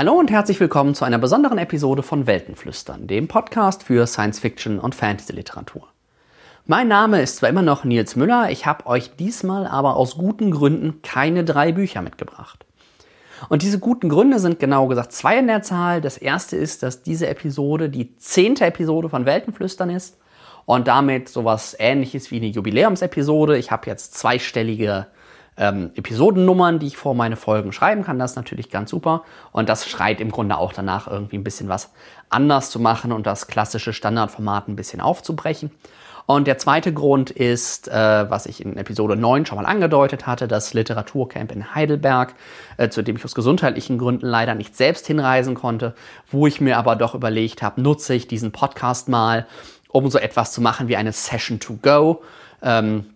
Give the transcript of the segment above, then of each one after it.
Hallo und herzlich willkommen zu einer besonderen Episode von Weltenflüstern, dem Podcast für Science Fiction und Fantasy Literatur. Mein Name ist zwar immer noch Nils Müller, ich habe euch diesmal aber aus guten Gründen keine drei Bücher mitgebracht. Und diese guten Gründe sind genau gesagt zwei in der Zahl. Das erste ist, dass diese Episode die zehnte Episode von Weltenflüstern ist und damit sowas ähnliches wie eine Jubiläumsepisode. Ich habe jetzt zweistellige ähm, Episodennummern, die ich vor meine Folgen schreiben kann. Das ist natürlich ganz super. Und das schreit im Grunde auch danach, irgendwie ein bisschen was anders zu machen und das klassische Standardformat ein bisschen aufzubrechen. Und der zweite Grund ist, äh, was ich in Episode 9 schon mal angedeutet hatte, das Literaturcamp in Heidelberg, äh, zu dem ich aus gesundheitlichen Gründen leider nicht selbst hinreisen konnte, wo ich mir aber doch überlegt habe, nutze ich diesen Podcast mal, um so etwas zu machen wie eine Session to go. Ähm,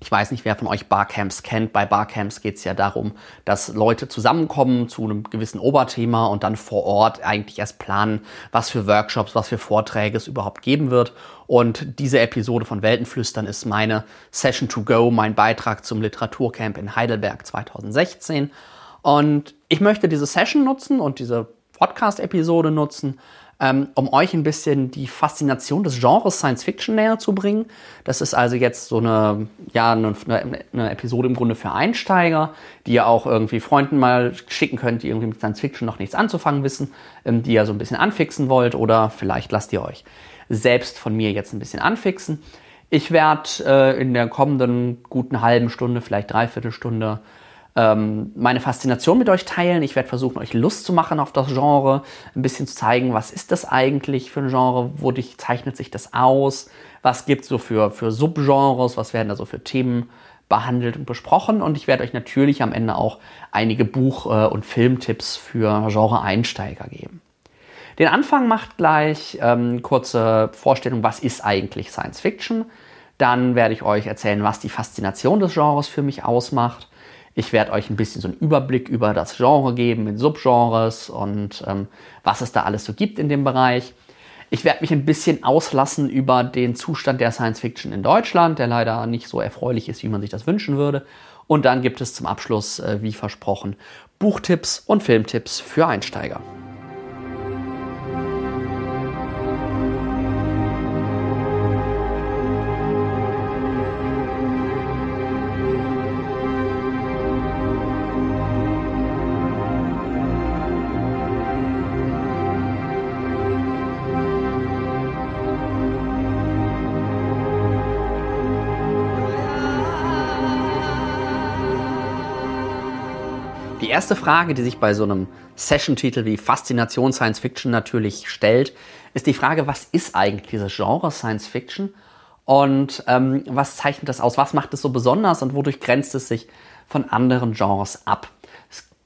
ich weiß nicht, wer von euch Barcamps kennt. Bei Barcamps geht es ja darum, dass Leute zusammenkommen zu einem gewissen Oberthema und dann vor Ort eigentlich erst planen, was für Workshops, was für Vorträge es überhaupt geben wird. Und diese Episode von Weltenflüstern ist meine Session to Go, mein Beitrag zum Literaturcamp in Heidelberg 2016. Und ich möchte diese Session nutzen und diese Podcast-Episode nutzen, ähm, um euch ein bisschen die Faszination des Genres Science Fiction näher zu bringen. Das ist also jetzt so eine, ja, eine, eine Episode im Grunde für Einsteiger, die ihr auch irgendwie Freunden mal schicken könnt, die irgendwie mit Science Fiction noch nichts anzufangen wissen, ähm, die ihr so ein bisschen anfixen wollt oder vielleicht lasst ihr euch selbst von mir jetzt ein bisschen anfixen. Ich werde äh, in der kommenden guten halben Stunde, vielleicht dreiviertel Stunde, ähm, meine Faszination mit euch teilen. Ich werde versuchen, euch Lust zu machen auf das Genre, ein bisschen zu zeigen, was ist das eigentlich für ein Genre, wodurch zeichnet sich das aus, was gibt es so für, für Subgenres, was werden da so für Themen behandelt und besprochen. Und ich werde euch natürlich am Ende auch einige Buch- äh, und Filmtipps für Genre-Einsteiger geben. Den Anfang macht gleich ähm, kurze Vorstellung, was ist eigentlich Science Fiction. Dann werde ich euch erzählen, was die Faszination des Genres für mich ausmacht. Ich werde euch ein bisschen so einen Überblick über das Genre geben, in Subgenres und ähm, was es da alles so gibt in dem Bereich. Ich werde mich ein bisschen auslassen über den Zustand der Science Fiction in Deutschland, der leider nicht so erfreulich ist, wie man sich das wünschen würde. Und dann gibt es zum Abschluss, äh, wie versprochen, Buchtipps und Filmtipps für Einsteiger. Erste Frage, die sich bei so einem Session-Titel wie Faszination Science Fiction natürlich stellt, ist die Frage, was ist eigentlich dieses Genre Science Fiction und ähm, was zeichnet das aus? Was macht es so besonders und wodurch grenzt es sich von anderen Genres ab?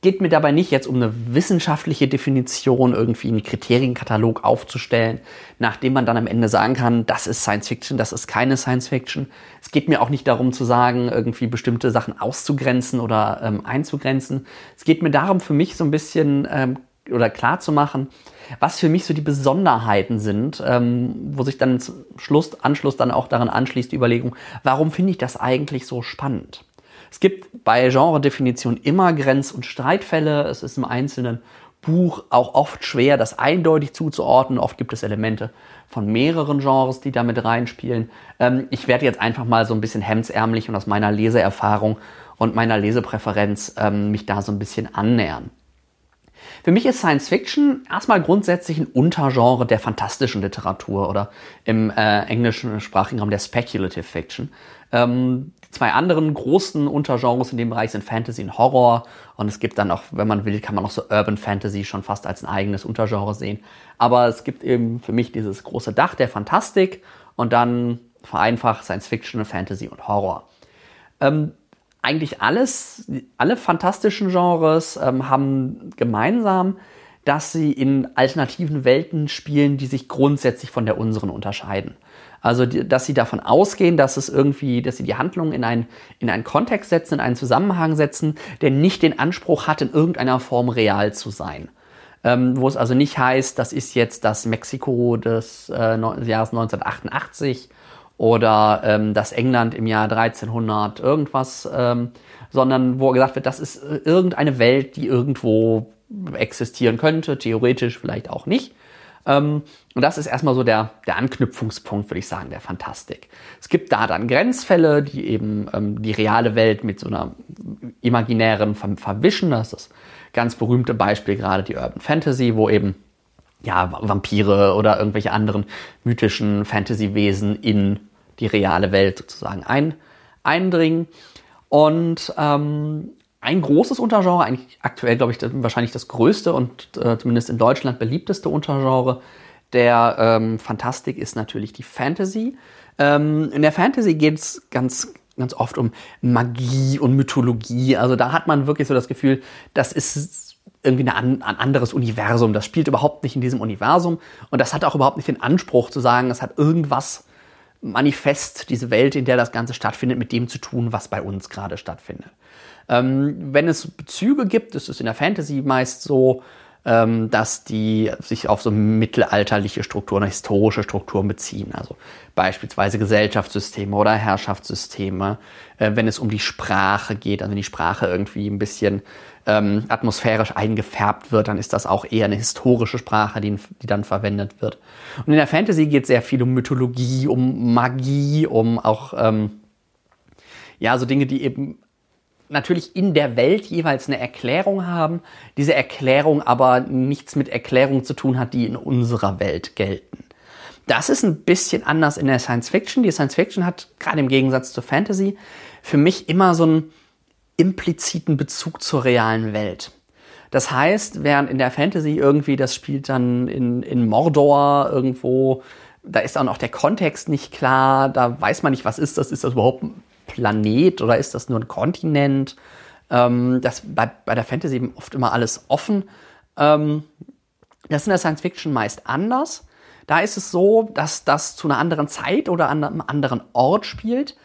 Geht mir dabei nicht jetzt um eine wissenschaftliche Definition, irgendwie einen Kriterienkatalog aufzustellen, nachdem man dann am Ende sagen kann, das ist Science Fiction, das ist keine Science Fiction. Es geht mir auch nicht darum zu sagen, irgendwie bestimmte Sachen auszugrenzen oder ähm, einzugrenzen. Es geht mir darum, für mich so ein bisschen ähm, oder klar zu machen, was für mich so die Besonderheiten sind, ähm, wo sich dann Schluss, Anschluss dann auch daran anschließt, die Überlegung, warum finde ich das eigentlich so spannend? Es gibt bei Genredefinition immer Grenz- und Streitfälle. Es ist im einzelnen Buch auch oft schwer, das eindeutig zuzuordnen. Oft gibt es Elemente von mehreren Genres, die damit reinspielen. Ähm, ich werde jetzt einfach mal so ein bisschen hemdsärmlich und aus meiner Leseerfahrung und meiner Lesepräferenz ähm, mich da so ein bisschen annähern. Für mich ist Science Fiction erstmal grundsätzlich ein Untergenre der fantastischen Literatur oder im äh, englischen sprachigen Raum der Speculative Fiction. Ähm, zwei anderen großen Untergenres in dem Bereich sind Fantasy und Horror. Und es gibt dann auch, wenn man will, kann man auch so Urban Fantasy schon fast als ein eigenes Untergenre sehen. Aber es gibt eben für mich dieses große Dach der Fantastik und dann vereinfacht Science Fiction, Fantasy und Horror. Ähm, eigentlich alles, alle fantastischen Genres ähm, haben gemeinsam, dass sie in alternativen Welten spielen, die sich grundsätzlich von der unseren unterscheiden. Also, dass sie davon ausgehen, dass es irgendwie, dass sie die Handlung in einen, in einen Kontext setzen, in einen Zusammenhang setzen, der nicht den Anspruch hat, in irgendeiner Form real zu sein. Ähm, wo es also nicht heißt, das ist jetzt das Mexiko des äh, Jahres 1988 oder ähm, das England im Jahr 1300 irgendwas, ähm, sondern wo gesagt wird, das ist äh, irgendeine Welt, die irgendwo existieren könnte, theoretisch vielleicht auch nicht. Ähm, und das ist erstmal so der, der Anknüpfungspunkt, würde ich sagen, der Fantastik. Es gibt da dann Grenzfälle, die eben ähm, die reale Welt mit so einer imaginären ver verwischen. Das ist das ganz berühmte Beispiel gerade die Urban Fantasy, wo eben ja, Vampire oder irgendwelche anderen mythischen Fantasy-Wesen in die reale Welt sozusagen ein, eindringen. Und ähm, ein großes Untergenre, eigentlich aktuell, glaube ich, das, wahrscheinlich das größte und äh, zumindest in Deutschland beliebteste Untergenre der ähm, Fantastik ist natürlich die Fantasy. Ähm, in der Fantasy geht es ganz, ganz oft um Magie und Mythologie. Also da hat man wirklich so das Gefühl, das ist irgendwie ein, ein anderes Universum. Das spielt überhaupt nicht in diesem Universum und das hat auch überhaupt nicht den Anspruch zu sagen, es hat irgendwas manifest, diese Welt, in der das Ganze stattfindet, mit dem zu tun, was bei uns gerade stattfindet. Ähm, wenn es Bezüge gibt, ist es in der Fantasy meist so, ähm, dass die sich auf so mittelalterliche Strukturen, historische Strukturen beziehen. Also beispielsweise Gesellschaftssysteme oder Herrschaftssysteme. Äh, wenn es um die Sprache geht, also wenn die Sprache irgendwie ein bisschen ähm, atmosphärisch eingefärbt wird, dann ist das auch eher eine historische Sprache, die, die dann verwendet wird. Und in der Fantasy geht es sehr viel um Mythologie, um Magie, um auch ähm, ja so Dinge, die eben natürlich in der Welt jeweils eine Erklärung haben, diese Erklärung aber nichts mit Erklärungen zu tun hat, die in unserer Welt gelten. Das ist ein bisschen anders in der Science Fiction. Die Science Fiction hat gerade im Gegensatz zur Fantasy für mich immer so einen impliziten Bezug zur realen Welt. Das heißt, während in der Fantasy irgendwie, das spielt dann in, in Mordor irgendwo, da ist auch der Kontext nicht klar, da weiß man nicht, was ist das, ist das überhaupt Planet oder ist das nur ein Kontinent? Ähm, das bei, bei der Fantasy eben oft immer alles offen. Ähm, das ist in der Science Fiction meist anders. Da ist es so, dass das zu einer anderen Zeit oder an einem anderen Ort spielt,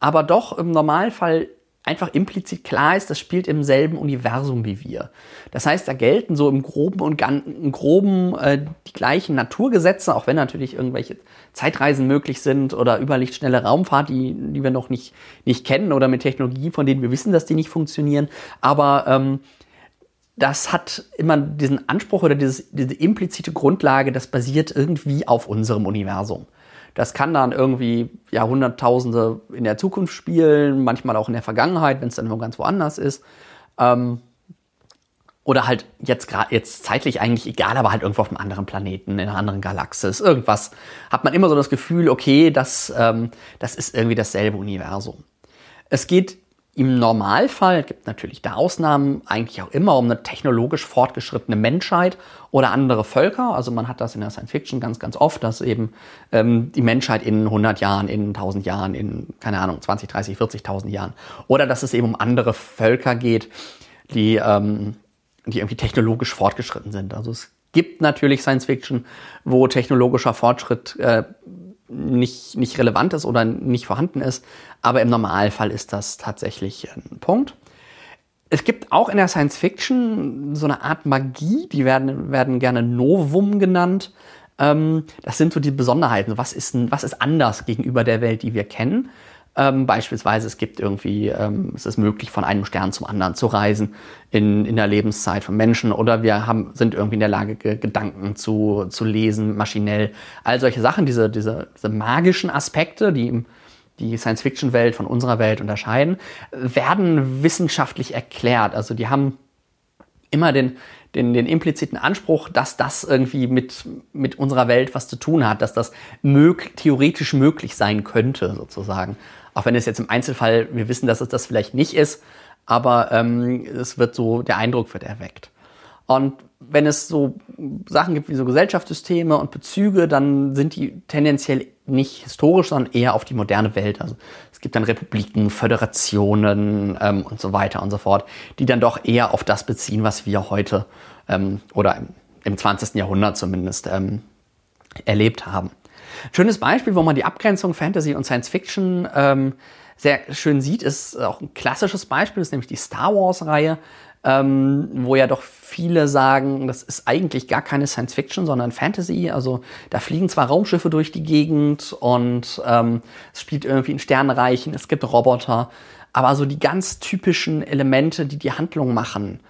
aber doch im Normalfall einfach implizit klar ist, das spielt im selben Universum wie wir. Das heißt, da gelten so im Groben und im Groben äh, die gleichen Naturgesetze, auch wenn natürlich irgendwelche Zeitreisen möglich sind oder überlichtschnelle Raumfahrt, die, die wir noch nicht, nicht kennen oder mit Technologie, von denen wir wissen, dass die nicht funktionieren. Aber ähm, das hat immer diesen Anspruch oder dieses, diese implizite Grundlage, das basiert irgendwie auf unserem Universum. Das kann dann irgendwie Jahrhunderttausende in der Zukunft spielen, manchmal auch in der Vergangenheit, wenn es dann immer ganz woanders ist. Ähm, oder halt jetzt gerade jetzt zeitlich eigentlich egal, aber halt irgendwo auf einem anderen Planeten, in einer anderen Galaxis, irgendwas, hat man immer so das Gefühl, okay, das, ähm, das ist irgendwie dasselbe Universum. Es geht im Normalfall, gibt natürlich da Ausnahmen, eigentlich auch immer um eine technologisch fortgeschrittene Menschheit oder andere Völker. Also man hat das in der Science Fiction ganz, ganz oft, dass eben ähm, die Menschheit in 100 Jahren, in 1000 Jahren, in, keine Ahnung, 20, 30, 40.000 Jahren. Oder dass es eben um andere Völker geht, die, ähm, die irgendwie technologisch fortgeschritten sind. Also es gibt natürlich Science Fiction, wo technologischer Fortschritt äh, nicht, nicht relevant ist oder nicht vorhanden ist. Aber im Normalfall ist das tatsächlich ein Punkt. Es gibt auch in der Science Fiction so eine Art Magie, die werden, werden gerne Novum genannt. Ähm, das sind so die Besonderheiten. Was ist, was ist anders gegenüber der Welt, die wir kennen? Ähm, beispielsweise, es gibt irgendwie, ähm, es ist möglich, von einem Stern zum anderen zu reisen in, in der Lebenszeit von Menschen oder wir haben, sind irgendwie in der Lage, Gedanken zu, zu lesen, maschinell. All solche Sachen, diese, diese, diese magischen Aspekte, die die Science-Fiction-Welt von unserer Welt unterscheiden, werden wissenschaftlich erklärt. Also die haben immer den, den, den impliziten Anspruch, dass das irgendwie mit, mit unserer Welt was zu tun hat, dass das mög theoretisch möglich sein könnte, sozusagen. Auch wenn es jetzt im Einzelfall, wir wissen, dass es das vielleicht nicht ist, aber ähm, es wird so, der Eindruck wird erweckt. Und wenn es so Sachen gibt wie so Gesellschaftssysteme und Bezüge, dann sind die tendenziell nicht historisch, sondern eher auf die moderne Welt. Also es gibt dann Republiken, Föderationen ähm, und so weiter und so fort, die dann doch eher auf das beziehen, was wir heute ähm, oder im, im 20. Jahrhundert zumindest ähm, erlebt haben. Schönes Beispiel, wo man die Abgrenzung Fantasy und Science Fiction ähm, sehr schön sieht, ist auch ein klassisches Beispiel, ist nämlich die Star Wars-Reihe, ähm, wo ja doch viele sagen, das ist eigentlich gar keine Science Fiction, sondern Fantasy. Also da fliegen zwar Raumschiffe durch die Gegend und ähm, es spielt irgendwie in Sternenreichen, es gibt Roboter, aber so die ganz typischen Elemente, die die Handlung machen,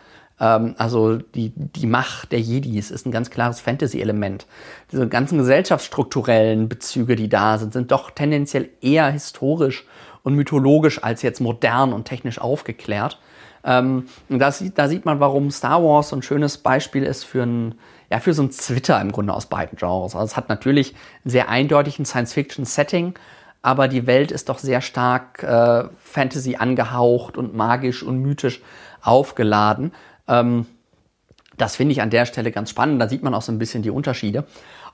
ähm, also die, die Macht der Jedis ist ein ganz klares Fantasy-Element. Diese ganzen gesellschaftsstrukturellen Bezüge, die da sind, sind doch tendenziell eher historisch und mythologisch als jetzt modern und technisch aufgeklärt. Ähm, das, da sieht man, warum Star Wars so ein schönes Beispiel ist für ein, ja, für so ein Twitter im Grunde aus beiden Genres. Also es hat natürlich einen sehr eindeutigen Science-Fiction-Setting, aber die Welt ist doch sehr stark äh, Fantasy angehaucht und magisch und mythisch aufgeladen. Ähm, das finde ich an der Stelle ganz spannend. Da sieht man auch so ein bisschen die Unterschiede.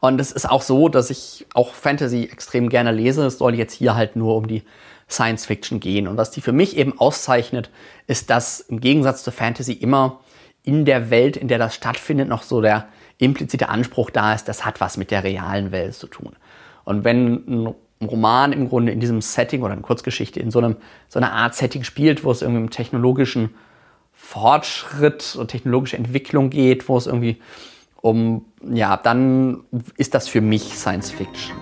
Und es ist auch so, dass ich auch Fantasy extrem gerne lese. Es soll jetzt hier halt nur um die Science Fiction gehen. Und was die für mich eben auszeichnet, ist, dass im Gegensatz zur Fantasy immer in der Welt, in der das stattfindet, noch so der implizite Anspruch da ist, das hat was mit der realen Welt zu tun. Und wenn ein Roman im Grunde in diesem Setting oder eine Kurzgeschichte in so, einem, so einer Art Setting spielt, wo es irgendwie um technologischen Fortschritt und technologische Entwicklung geht, wo es irgendwie um, ja, dann ist das für mich Science Fiction.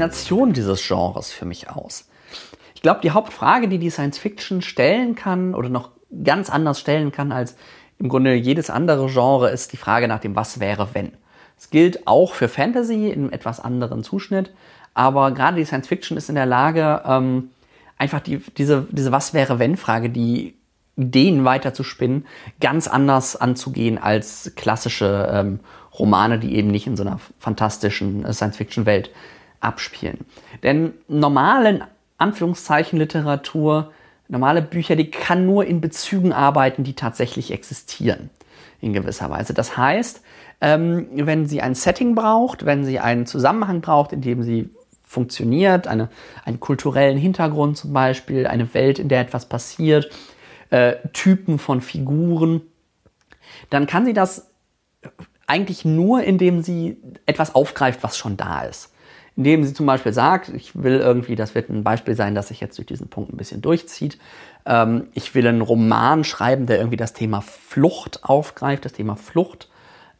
Faszination dieses Genres für mich aus? Ich glaube, die Hauptfrage, die die Science Fiction stellen kann oder noch ganz anders stellen kann als im Grunde jedes andere Genre, ist die Frage nach dem Was wäre wenn. Es gilt auch für Fantasy in einem etwas anderen Zuschnitt, aber gerade die Science Fiction ist in der Lage, ähm, einfach die, diese, diese Was wäre wenn Frage, die Ideen weiter zu spinnen, ganz anders anzugehen als klassische ähm, Romane, die eben nicht in so einer fantastischen äh, Science-Fiction-Welt abspielen. Denn normalen Anführungszeichen Literatur, normale Bücher, die kann nur in Bezügen arbeiten, die tatsächlich existieren in gewisser Weise. Das heißt, ähm, wenn sie ein Setting braucht, wenn sie einen Zusammenhang braucht, in dem sie funktioniert, eine, einen kulturellen Hintergrund zum Beispiel, eine Welt, in der etwas passiert, äh, Typen von Figuren, dann kann sie das eigentlich nur, indem sie etwas aufgreift, was schon da ist. Indem sie zum Beispiel sagt, ich will irgendwie, das wird ein Beispiel sein, dass sich jetzt durch diesen Punkt ein bisschen durchzieht. Ähm, ich will einen Roman schreiben, der irgendwie das Thema Flucht aufgreift, das Thema Flucht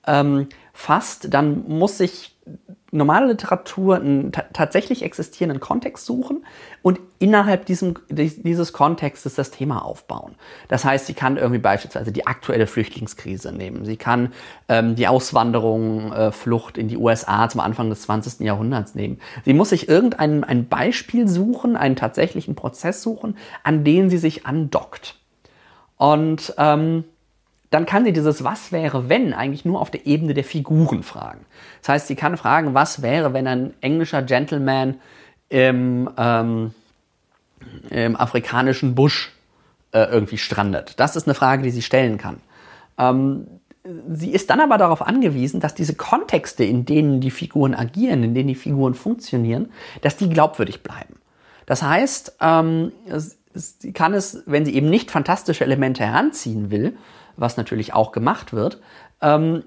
ähm, fasst, dann muss ich normale Literatur einen tatsächlich existierenden Kontext suchen und innerhalb diesem, dieses Kontextes das Thema aufbauen. Das heißt, sie kann irgendwie beispielsweise die aktuelle Flüchtlingskrise nehmen. Sie kann ähm, die Auswanderung, äh, Flucht in die USA zum Anfang des 20. Jahrhunderts nehmen. Sie muss sich irgendein ein Beispiel suchen, einen tatsächlichen Prozess suchen, an den sie sich andockt. Und ähm, dann kann sie dieses Was wäre, wenn eigentlich nur auf der Ebene der Figuren fragen. Das heißt, sie kann fragen, was wäre, wenn ein englischer Gentleman im, ähm, im afrikanischen Busch äh, irgendwie strandet. Das ist eine Frage, die sie stellen kann. Ähm, sie ist dann aber darauf angewiesen, dass diese Kontexte, in denen die Figuren agieren, in denen die Figuren funktionieren, dass die glaubwürdig bleiben. Das heißt, ähm, sie kann es, wenn sie eben nicht fantastische Elemente heranziehen will, was natürlich auch gemacht wird, ähm,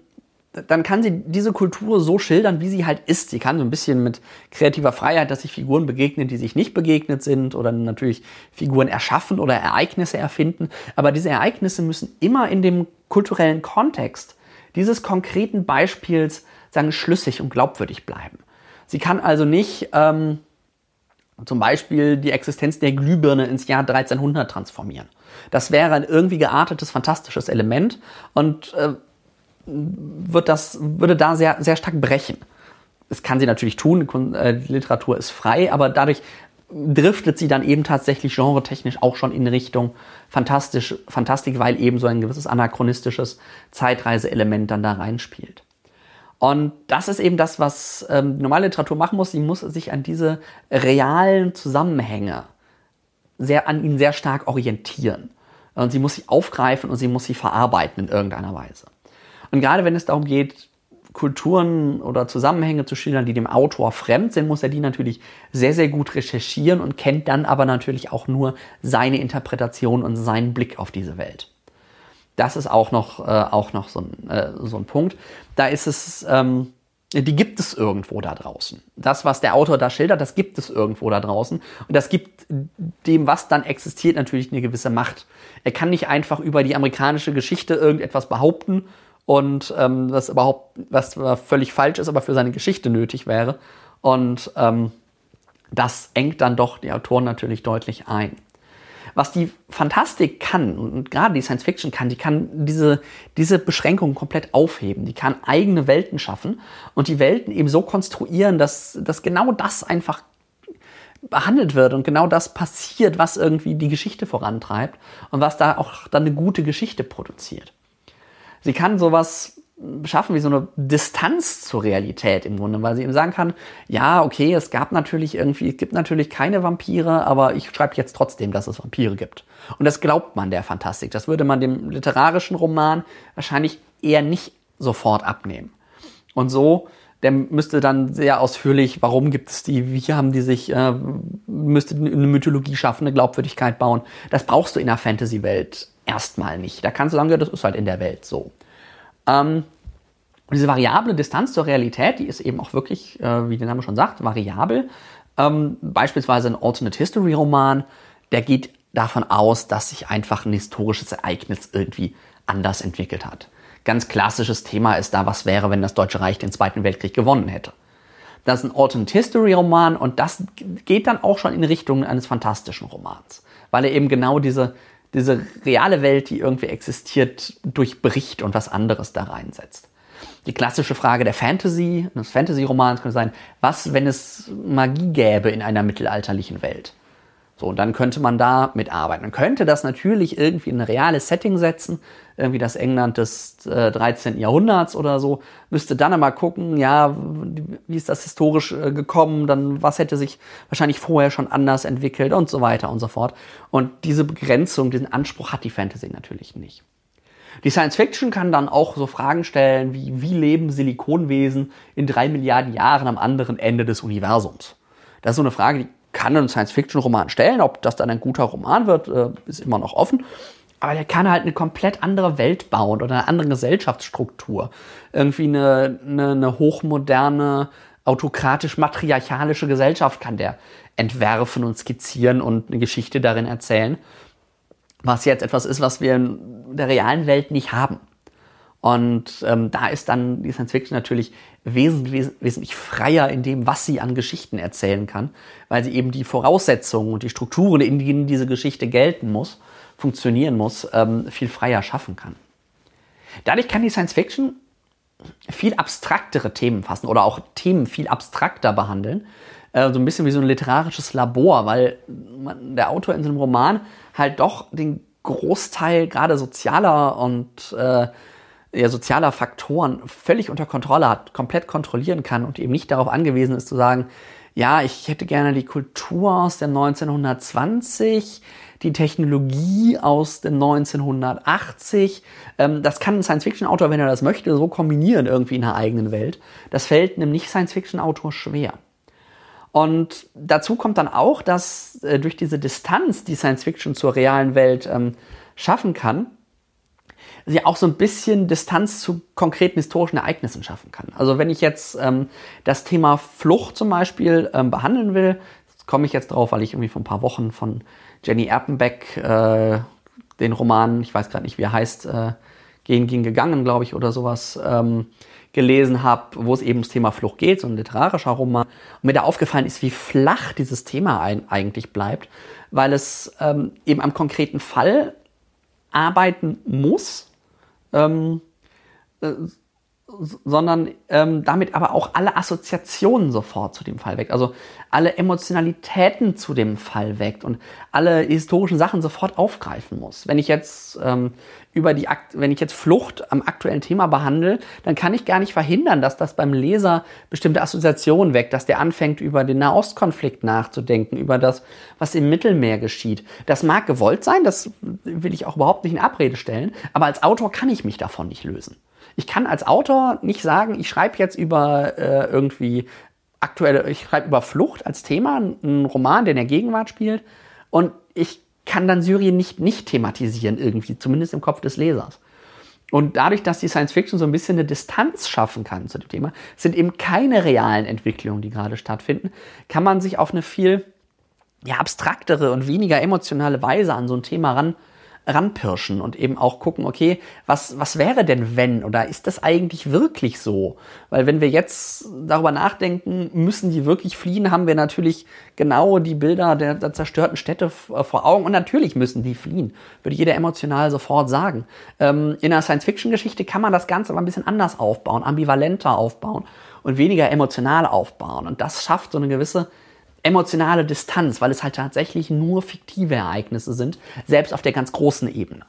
dann kann sie diese Kultur so schildern, wie sie halt ist. Sie kann so ein bisschen mit kreativer Freiheit, dass sich Figuren begegnen, die sich nicht begegnet sind oder natürlich Figuren erschaffen oder Ereignisse erfinden. Aber diese Ereignisse müssen immer in dem kulturellen Kontext dieses konkreten Beispiels sagen, schlüssig und glaubwürdig bleiben. Sie kann also nicht ähm, zum Beispiel die Existenz der Glühbirne ins Jahr 1300 transformieren. Das wäre ein irgendwie geartetes, fantastisches Element und äh, wird das, würde da sehr, sehr stark brechen. Das kann sie natürlich tun, äh, die Literatur ist frei, aber dadurch driftet sie dann eben tatsächlich genretechnisch auch schon in Richtung Fantastisch, Fantastik, weil eben so ein gewisses anachronistisches Zeitreiseelement dann da reinspielt. Und das ist eben das, was ähm, normale Literatur machen muss. Sie muss sich an diese realen Zusammenhänge sehr, an ihnen sehr stark orientieren. Und sie muss sie aufgreifen und sie muss sie verarbeiten in irgendeiner Weise. Und gerade wenn es darum geht, Kulturen oder Zusammenhänge zu schildern, die dem Autor fremd sind, muss er die natürlich sehr, sehr gut recherchieren und kennt dann aber natürlich auch nur seine Interpretation und seinen Blick auf diese Welt. Das ist auch noch, äh, auch noch so ein, äh, so ein Punkt. Da ist es, ähm, die gibt es irgendwo da draußen. Das, was der Autor da schildert, das gibt es irgendwo da draußen. Und das gibt dem, was dann existiert, natürlich eine gewisse Macht. Er kann nicht einfach über die amerikanische Geschichte irgendetwas behaupten und ähm, was überhaupt, was völlig falsch ist, aber für seine Geschichte nötig wäre. Und ähm, das engt dann doch die Autoren natürlich deutlich ein. Was die Fantastik kann, und gerade die Science Fiction kann, die kann diese, diese Beschränkungen komplett aufheben. Die kann eigene Welten schaffen und die Welten eben so konstruieren, dass, dass genau das einfach behandelt wird und genau das passiert, was irgendwie die Geschichte vorantreibt und was da auch dann eine gute Geschichte produziert. Sie kann sowas schaffen wie so eine Distanz zur Realität im Grunde, weil sie eben sagen kann, ja, okay, es gab natürlich irgendwie, es gibt natürlich keine Vampire, aber ich schreibe jetzt trotzdem, dass es Vampire gibt. Und das glaubt man der Fantastik. Das würde man dem literarischen Roman wahrscheinlich eher nicht sofort abnehmen. Und so, der müsste dann sehr ausführlich, warum gibt es die, wie haben die sich, äh, müsste eine Mythologie schaffen, eine Glaubwürdigkeit bauen. Das brauchst du in einer Fantasy-Welt erstmal nicht. Da kannst du sagen, ja, das ist halt in der Welt so. Ähm, diese variable Distanz zur Realität, die ist eben auch wirklich, äh, wie der Name schon sagt, variabel. Ähm, beispielsweise ein Alternate History Roman, der geht davon aus, dass sich einfach ein historisches Ereignis irgendwie anders entwickelt hat. Ganz klassisches Thema ist da, was wäre, wenn das Deutsche Reich den Zweiten Weltkrieg gewonnen hätte. Das ist ein Alternate History Roman und das geht dann auch schon in Richtung eines fantastischen Romans, weil er eben genau diese, diese reale Welt, die irgendwie existiert, durchbricht und was anderes da reinsetzt. Die klassische Frage der Fantasy, des Fantasy-Romans könnte sein, was, wenn es Magie gäbe in einer mittelalterlichen Welt? So, und dann könnte man da mitarbeiten. Man könnte das natürlich irgendwie in ein reales Setting setzen, irgendwie das England des äh, 13. Jahrhunderts oder so, müsste dann einmal gucken, ja, wie ist das historisch äh, gekommen, dann was hätte sich wahrscheinlich vorher schon anders entwickelt und so weiter und so fort. Und diese Begrenzung, diesen Anspruch hat die Fantasy natürlich nicht. Die Science Fiction kann dann auch so Fragen stellen wie, wie leben Silikonwesen in drei Milliarden Jahren am anderen Ende des Universums? Das ist so eine Frage, die kann ein Science-Fiction-Roman stellen. Ob das dann ein guter Roman wird, äh, ist immer noch offen. Aber der kann halt eine komplett andere Welt bauen oder eine andere Gesellschaftsstruktur. Irgendwie eine, eine, eine hochmoderne, autokratisch-matriarchalische Gesellschaft kann der entwerfen und skizzieren und eine Geschichte darin erzählen. Was jetzt etwas ist, was wir in der realen Welt nicht haben. Und ähm, da ist dann die Science Fiction natürlich wesentlich, wesentlich freier in dem, was sie an Geschichten erzählen kann, weil sie eben die Voraussetzungen und die Strukturen, in denen diese Geschichte gelten muss, funktionieren muss, ähm, viel freier schaffen kann. Dadurch kann die Science Fiction viel abstraktere Themen fassen oder auch Themen viel abstrakter behandeln. Äh, so ein bisschen wie so ein literarisches Labor, weil der Autor in so einem Roman halt doch den Großteil gerade sozialer und äh, ja, sozialer Faktoren völlig unter Kontrolle hat, komplett kontrollieren kann und eben nicht darauf angewiesen ist zu sagen, ja, ich hätte gerne die Kultur aus dem 1920, die Technologie aus dem 1980. Ähm, das kann ein Science-Fiction-Autor, wenn er das möchte, so kombinieren irgendwie in einer eigenen Welt. Das fällt einem Nicht-Science-Fiction-Autor schwer. Und dazu kommt dann auch, dass äh, durch diese Distanz, die Science-Fiction zur realen Welt ähm, schaffen kann, sie auch so ein bisschen Distanz zu konkreten historischen Ereignissen schaffen kann. Also wenn ich jetzt ähm, das Thema Flucht zum Beispiel ähm, behandeln will, komme ich jetzt drauf, weil ich irgendwie vor ein paar Wochen von Jenny Erpenbeck äh, den Roman, ich weiß gerade nicht, wie er heißt, äh, Gehen, Gehen, Gegangen, glaube ich, oder sowas, ähm, gelesen habe, wo es eben ums Thema Flucht geht, so ein literarischer Roman. Und mir da aufgefallen ist, wie flach dieses Thema ein, eigentlich bleibt, weil es ähm, eben am konkreten Fall arbeiten muss, ähm, äh, sondern ähm, damit aber auch alle Assoziationen sofort zu dem Fall weckt. Also alle Emotionalitäten zu dem Fall weckt und alle historischen Sachen sofort aufgreifen muss. Wenn ich jetzt ähm, über die, wenn ich jetzt Flucht am aktuellen Thema behandle, dann kann ich gar nicht verhindern, dass das beim Leser bestimmte Assoziationen weckt, dass der anfängt, über den Nahostkonflikt nachzudenken, über das, was im Mittelmeer geschieht. Das mag gewollt sein, das will ich auch überhaupt nicht in Abrede stellen, aber als Autor kann ich mich davon nicht lösen. Ich kann als Autor nicht sagen, ich schreibe jetzt über äh, irgendwie aktuelle, ich schreibe über Flucht als Thema, einen Roman, der in der Gegenwart spielt und ich kann dann Syrien nicht nicht thematisieren irgendwie, zumindest im Kopf des Lesers. Und dadurch, dass die Science Fiction so ein bisschen eine Distanz schaffen kann zu dem Thema, sind eben keine realen Entwicklungen, die gerade stattfinden, kann man sich auf eine viel ja, abstraktere und weniger emotionale Weise an so ein Thema ran ranpirschen und eben auch gucken, okay, was, was wäre denn wenn oder ist das eigentlich wirklich so? Weil wenn wir jetzt darüber nachdenken, müssen die wirklich fliehen, haben wir natürlich genau die Bilder der, der zerstörten Städte äh, vor Augen und natürlich müssen die fliehen, würde jeder emotional sofort sagen. Ähm, in einer Science-Fiction-Geschichte kann man das Ganze aber ein bisschen anders aufbauen, ambivalenter aufbauen und weniger emotional aufbauen und das schafft so eine gewisse emotionale Distanz, weil es halt tatsächlich nur fiktive Ereignisse sind, selbst auf der ganz großen Ebene.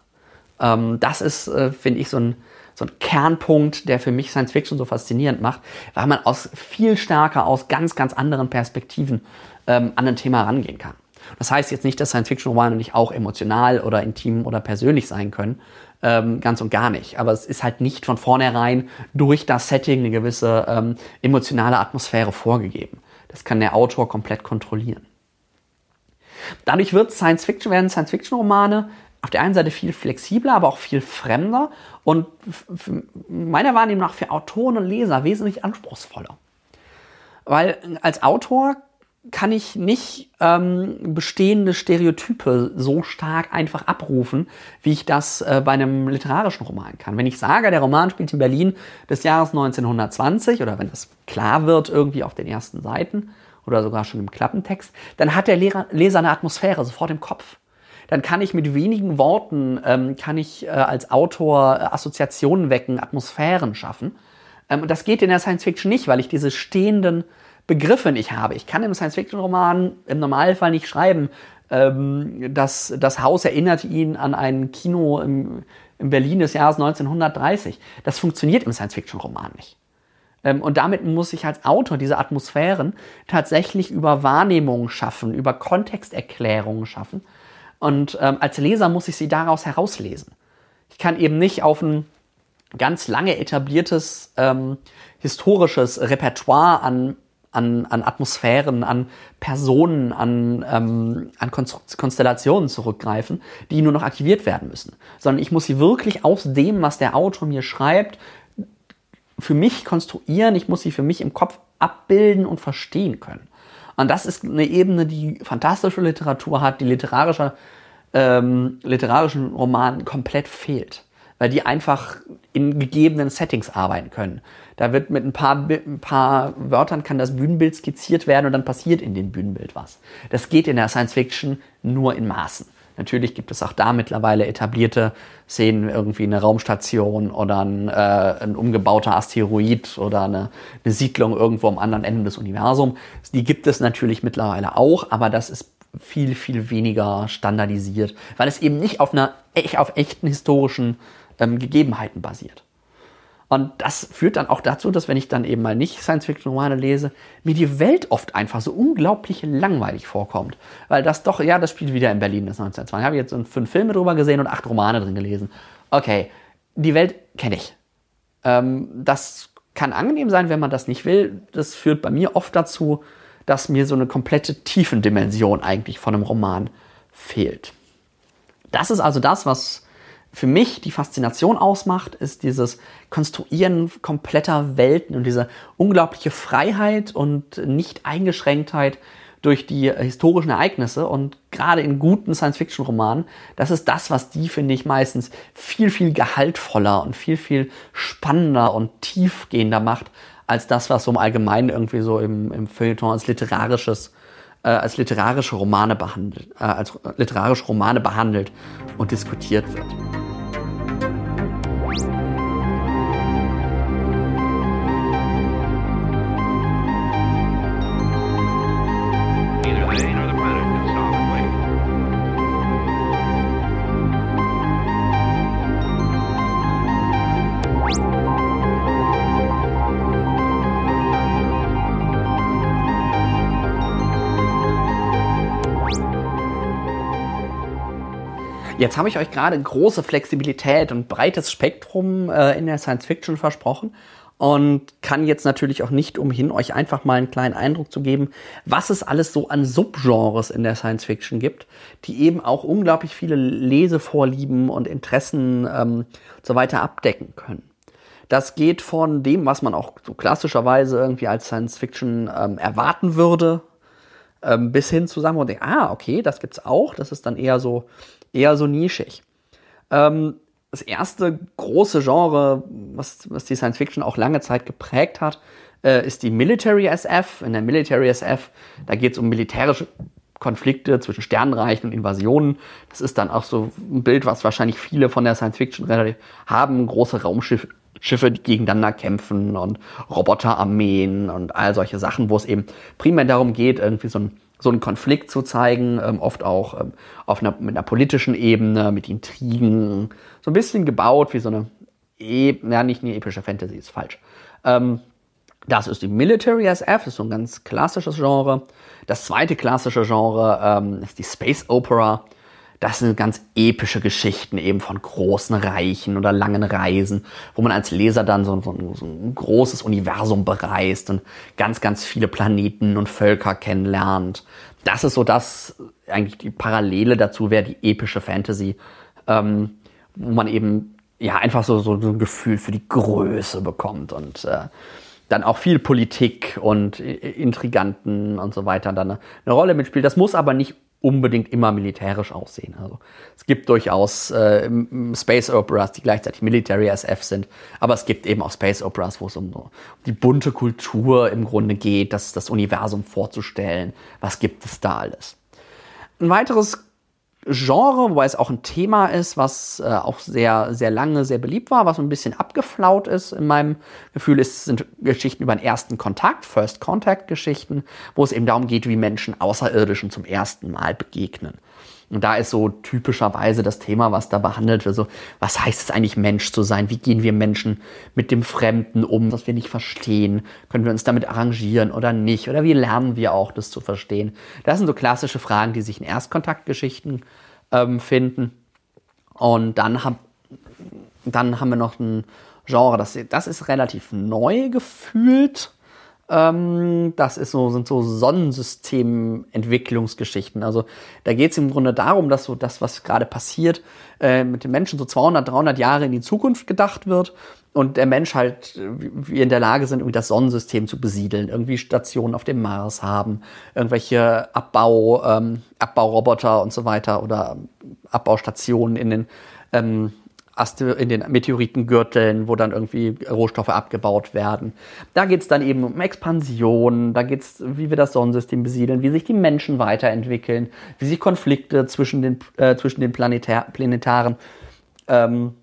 Ähm, das ist, äh, finde ich, so ein, so ein Kernpunkt, der für mich Science Fiction so faszinierend macht, weil man aus viel stärker aus ganz, ganz anderen Perspektiven ähm, an ein Thema rangehen kann. Das heißt jetzt nicht, dass Science-Fiction-Romane nicht auch emotional oder intim oder persönlich sein können, ähm, ganz und gar nicht. Aber es ist halt nicht von vornherein durch das Setting eine gewisse ähm, emotionale Atmosphäre vorgegeben. Das kann der Autor komplett kontrollieren. Dadurch wird Science Fiction, werden Science Fiction Romane auf der einen Seite viel flexibler, aber auch viel fremder und meiner Wahrnehmung nach für Autoren und Leser wesentlich anspruchsvoller. Weil als Autor kann ich nicht ähm, bestehende Stereotype so stark einfach abrufen, wie ich das äh, bei einem literarischen Roman kann. Wenn ich sage, der Roman spielt in Berlin des Jahres 1920 oder wenn das klar wird irgendwie auf den ersten Seiten oder sogar schon im Klappentext, dann hat der Leser eine Atmosphäre sofort im Kopf. Dann kann ich mit wenigen Worten, ähm, kann ich äh, als Autor äh, Assoziationen wecken, Atmosphären schaffen. Ähm, und das geht in der Science Fiction nicht, weil ich diese stehenden Begriffe nicht habe. Ich kann im Science-Fiction-Roman im Normalfall nicht schreiben, ähm, dass das Haus erinnert ihn an ein Kino im, im Berlin des Jahres 1930. Das funktioniert im Science-Fiction-Roman nicht. Ähm, und damit muss ich als Autor diese Atmosphären tatsächlich über Wahrnehmungen schaffen, über Kontexterklärungen schaffen. Und ähm, als Leser muss ich sie daraus herauslesen. Ich kann eben nicht auf ein ganz lange etabliertes ähm, historisches Repertoire an an, an Atmosphären, an Personen, an, ähm, an Konstellationen zurückgreifen, die nur noch aktiviert werden müssen. Sondern ich muss sie wirklich aus dem, was der Autor mir schreibt, für mich konstruieren, ich muss sie für mich im Kopf abbilden und verstehen können. Und das ist eine Ebene, die fantastische Literatur hat, die literarische, ähm, literarischen Romanen komplett fehlt. Weil die einfach in gegebenen Settings arbeiten können. Da wird mit ein paar, ein paar Wörtern kann das Bühnenbild skizziert werden und dann passiert in dem Bühnenbild was. Das geht in der Science Fiction nur in Maßen. Natürlich gibt es auch da mittlerweile etablierte Szenen, irgendwie eine Raumstation oder ein, äh, ein umgebauter Asteroid oder eine, eine Siedlung irgendwo am anderen Ende des Universums. Die gibt es natürlich mittlerweile auch, aber das ist viel, viel weniger standardisiert, weil es eben nicht auf einer auf echten historischen ähm, Gegebenheiten basiert. Und das führt dann auch dazu, dass wenn ich dann eben mal nicht Science-Fiction-Romane lese, mir die Welt oft einfach so unglaublich langweilig vorkommt. Weil das doch, ja, das spielt wieder in Berlin, das 1920. Ich habe jetzt fünf Filme drüber gesehen und acht Romane drin gelesen. Okay, die Welt kenne ich. Ähm, das kann angenehm sein, wenn man das nicht will. Das führt bei mir oft dazu, dass mir so eine komplette Tiefendimension eigentlich von einem Roman fehlt. Das ist also das, was für mich die Faszination ausmacht, ist dieses Konstruieren kompletter Welten und diese unglaubliche Freiheit und Nicht-Eingeschränktheit durch die historischen Ereignisse und gerade in guten Science-Fiction-Romanen, das ist das, was die, finde ich, meistens viel, viel gehaltvoller und viel, viel spannender und tiefgehender macht, als das, was so im Allgemeinen irgendwie so im, im Feuilleton als literarisches äh, als literarische Romane behandelt, äh, als literarische Romane behandelt und diskutiert wird. Jetzt habe ich euch gerade große Flexibilität und breites Spektrum äh, in der Science Fiction versprochen und kann jetzt natürlich auch nicht umhin, euch einfach mal einen kleinen Eindruck zu geben, was es alles so an Subgenres in der Science Fiction gibt, die eben auch unglaublich viele Lesevorlieben und Interessen ähm, so weiter abdecken können. Das geht von dem, was man auch so klassischerweise irgendwie als Science Fiction ähm, erwarten würde, ähm, bis hin zu sagen, ah, okay, das gibt's auch, das ist dann eher so, eher so nischig. Ähm, das erste große Genre, was, was die Science Fiction auch lange Zeit geprägt hat, äh, ist die Military SF. In der Military SF, da geht es um militärische Konflikte zwischen Sternenreichen und Invasionen. Das ist dann auch so ein Bild, was wahrscheinlich viele von der Science Fiction haben. Große Raumschiffe, Schiffe, die gegeneinander kämpfen und Roboterarmeen und all solche Sachen, wo es eben primär darum geht, irgendwie so ein so einen Konflikt zu zeigen, ähm, oft auch ähm, auf einer, mit einer politischen Ebene, mit Intrigen, so ein bisschen gebaut wie so eine, e ja, nicht eine epische Fantasy, ist falsch. Ähm, das ist die Military SF, ist so ein ganz klassisches Genre. Das zweite klassische Genre ähm, ist die Space Opera das sind ganz epische Geschichten eben von großen Reichen oder langen Reisen, wo man als Leser dann so, so, so, ein großes Universum bereist und ganz, ganz viele Planeten und Völker kennenlernt. Das ist so das, eigentlich die Parallele dazu wäre die epische Fantasy, ähm, wo man eben ja einfach so, so, so ein Gefühl für die Größe bekommt und äh, dann auch viel Politik und Intriganten und so weiter dann eine, eine Rolle mitspielt. Das muss aber nicht unbedingt immer militärisch aussehen. Also es gibt durchaus äh, Space Operas, die gleichzeitig Military SF sind, aber es gibt eben auch Space Operas, wo es um, um die bunte Kultur im Grunde geht, das, das Universum vorzustellen. Was gibt es da alles? Ein weiteres Genre, wobei es auch ein Thema ist, was äh, auch sehr, sehr lange sehr beliebt war, was ein bisschen abgeflaut ist in meinem Gefühl, ist, sind Geschichten über den ersten Kontakt, First Contact Geschichten, wo es eben darum geht, wie Menschen Außerirdischen zum ersten Mal begegnen. Und da ist so typischerweise das Thema, was da behandelt wird. So, was heißt es eigentlich, Mensch zu sein? Wie gehen wir Menschen mit dem Fremden um, was wir nicht verstehen? Können wir uns damit arrangieren oder nicht? Oder wie lernen wir auch, das zu verstehen? Das sind so klassische Fragen, die sich in Erstkontaktgeschichten ähm, finden. Und dann, hab, dann haben wir noch ein Genre, das, das ist relativ neu gefühlt. Ähm, das ist so, sind so Sonnensystementwicklungsgeschichten. Also da geht es im Grunde darum, dass so das, was gerade passiert, äh, mit den Menschen so 200, 300 Jahre in die Zukunft gedacht wird und der Mensch halt, wir in der Lage sind, irgendwie das Sonnensystem zu besiedeln, irgendwie Stationen auf dem Mars haben, irgendwelche Abbau, ähm, Abbauroboter und so weiter oder Abbaustationen in den ähm, in den Meteoritengürteln, wo dann irgendwie Rohstoffe abgebaut werden. Da geht es dann eben um Expansion, da geht es, wie wir das Sonnensystem besiedeln, wie sich die Menschen weiterentwickeln, wie sich Konflikte zwischen den, äh, zwischen den Planetar planetaren ähm,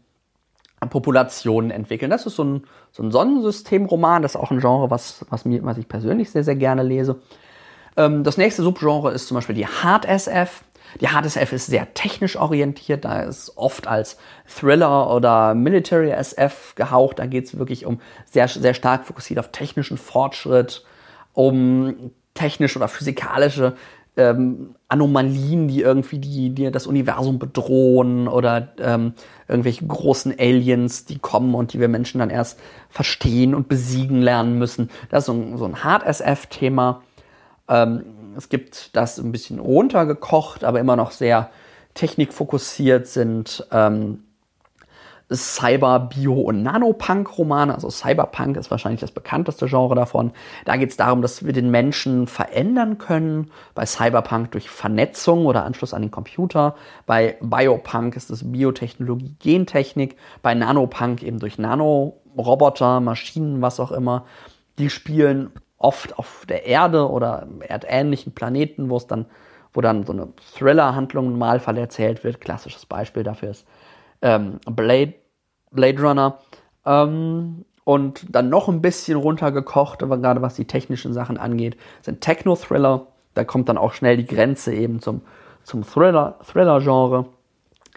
Populationen entwickeln. Das ist so ein, so ein Sonnensystemroman, das ist auch ein Genre, was, was, mir, was ich persönlich sehr, sehr gerne lese. Ähm, das nächste Subgenre ist zum Beispiel die Hard SF. Die HDSF ist sehr technisch orientiert, da ist oft als Thriller oder Military SF gehaucht. Da geht es wirklich um sehr, sehr stark fokussiert auf technischen Fortschritt, um technische oder physikalische ähm, Anomalien, die irgendwie die, die das Universum bedrohen oder ähm, irgendwelche großen Aliens, die kommen und die wir Menschen dann erst verstehen und besiegen lernen müssen. Das ist so ein, so ein Hard-SF-Thema. Ähm, es gibt das ein bisschen runtergekocht, aber immer noch sehr technikfokussiert sind ähm, Cyber, Bio und Nanopunk-Romane. Also Cyberpunk ist wahrscheinlich das bekannteste Genre davon. Da geht es darum, dass wir den Menschen verändern können. Bei Cyberpunk durch Vernetzung oder Anschluss an den Computer. Bei Biopunk ist es Biotechnologie, Gentechnik. Bei Nanopunk eben durch Nanoroboter, Maschinen, was auch immer. Die spielen oft auf der Erde oder erdähnlichen Planeten, wo es dann, wo dann so eine Thriller-Handlung im Normalfall erzählt wird. Klassisches Beispiel dafür ist ähm, Blade, Blade Runner. Ähm, und dann noch ein bisschen runtergekocht, aber gerade was die technischen Sachen angeht, sind Techno-Thriller. Da kommt dann auch schnell die Grenze eben zum, zum Thriller-Genre. Thriller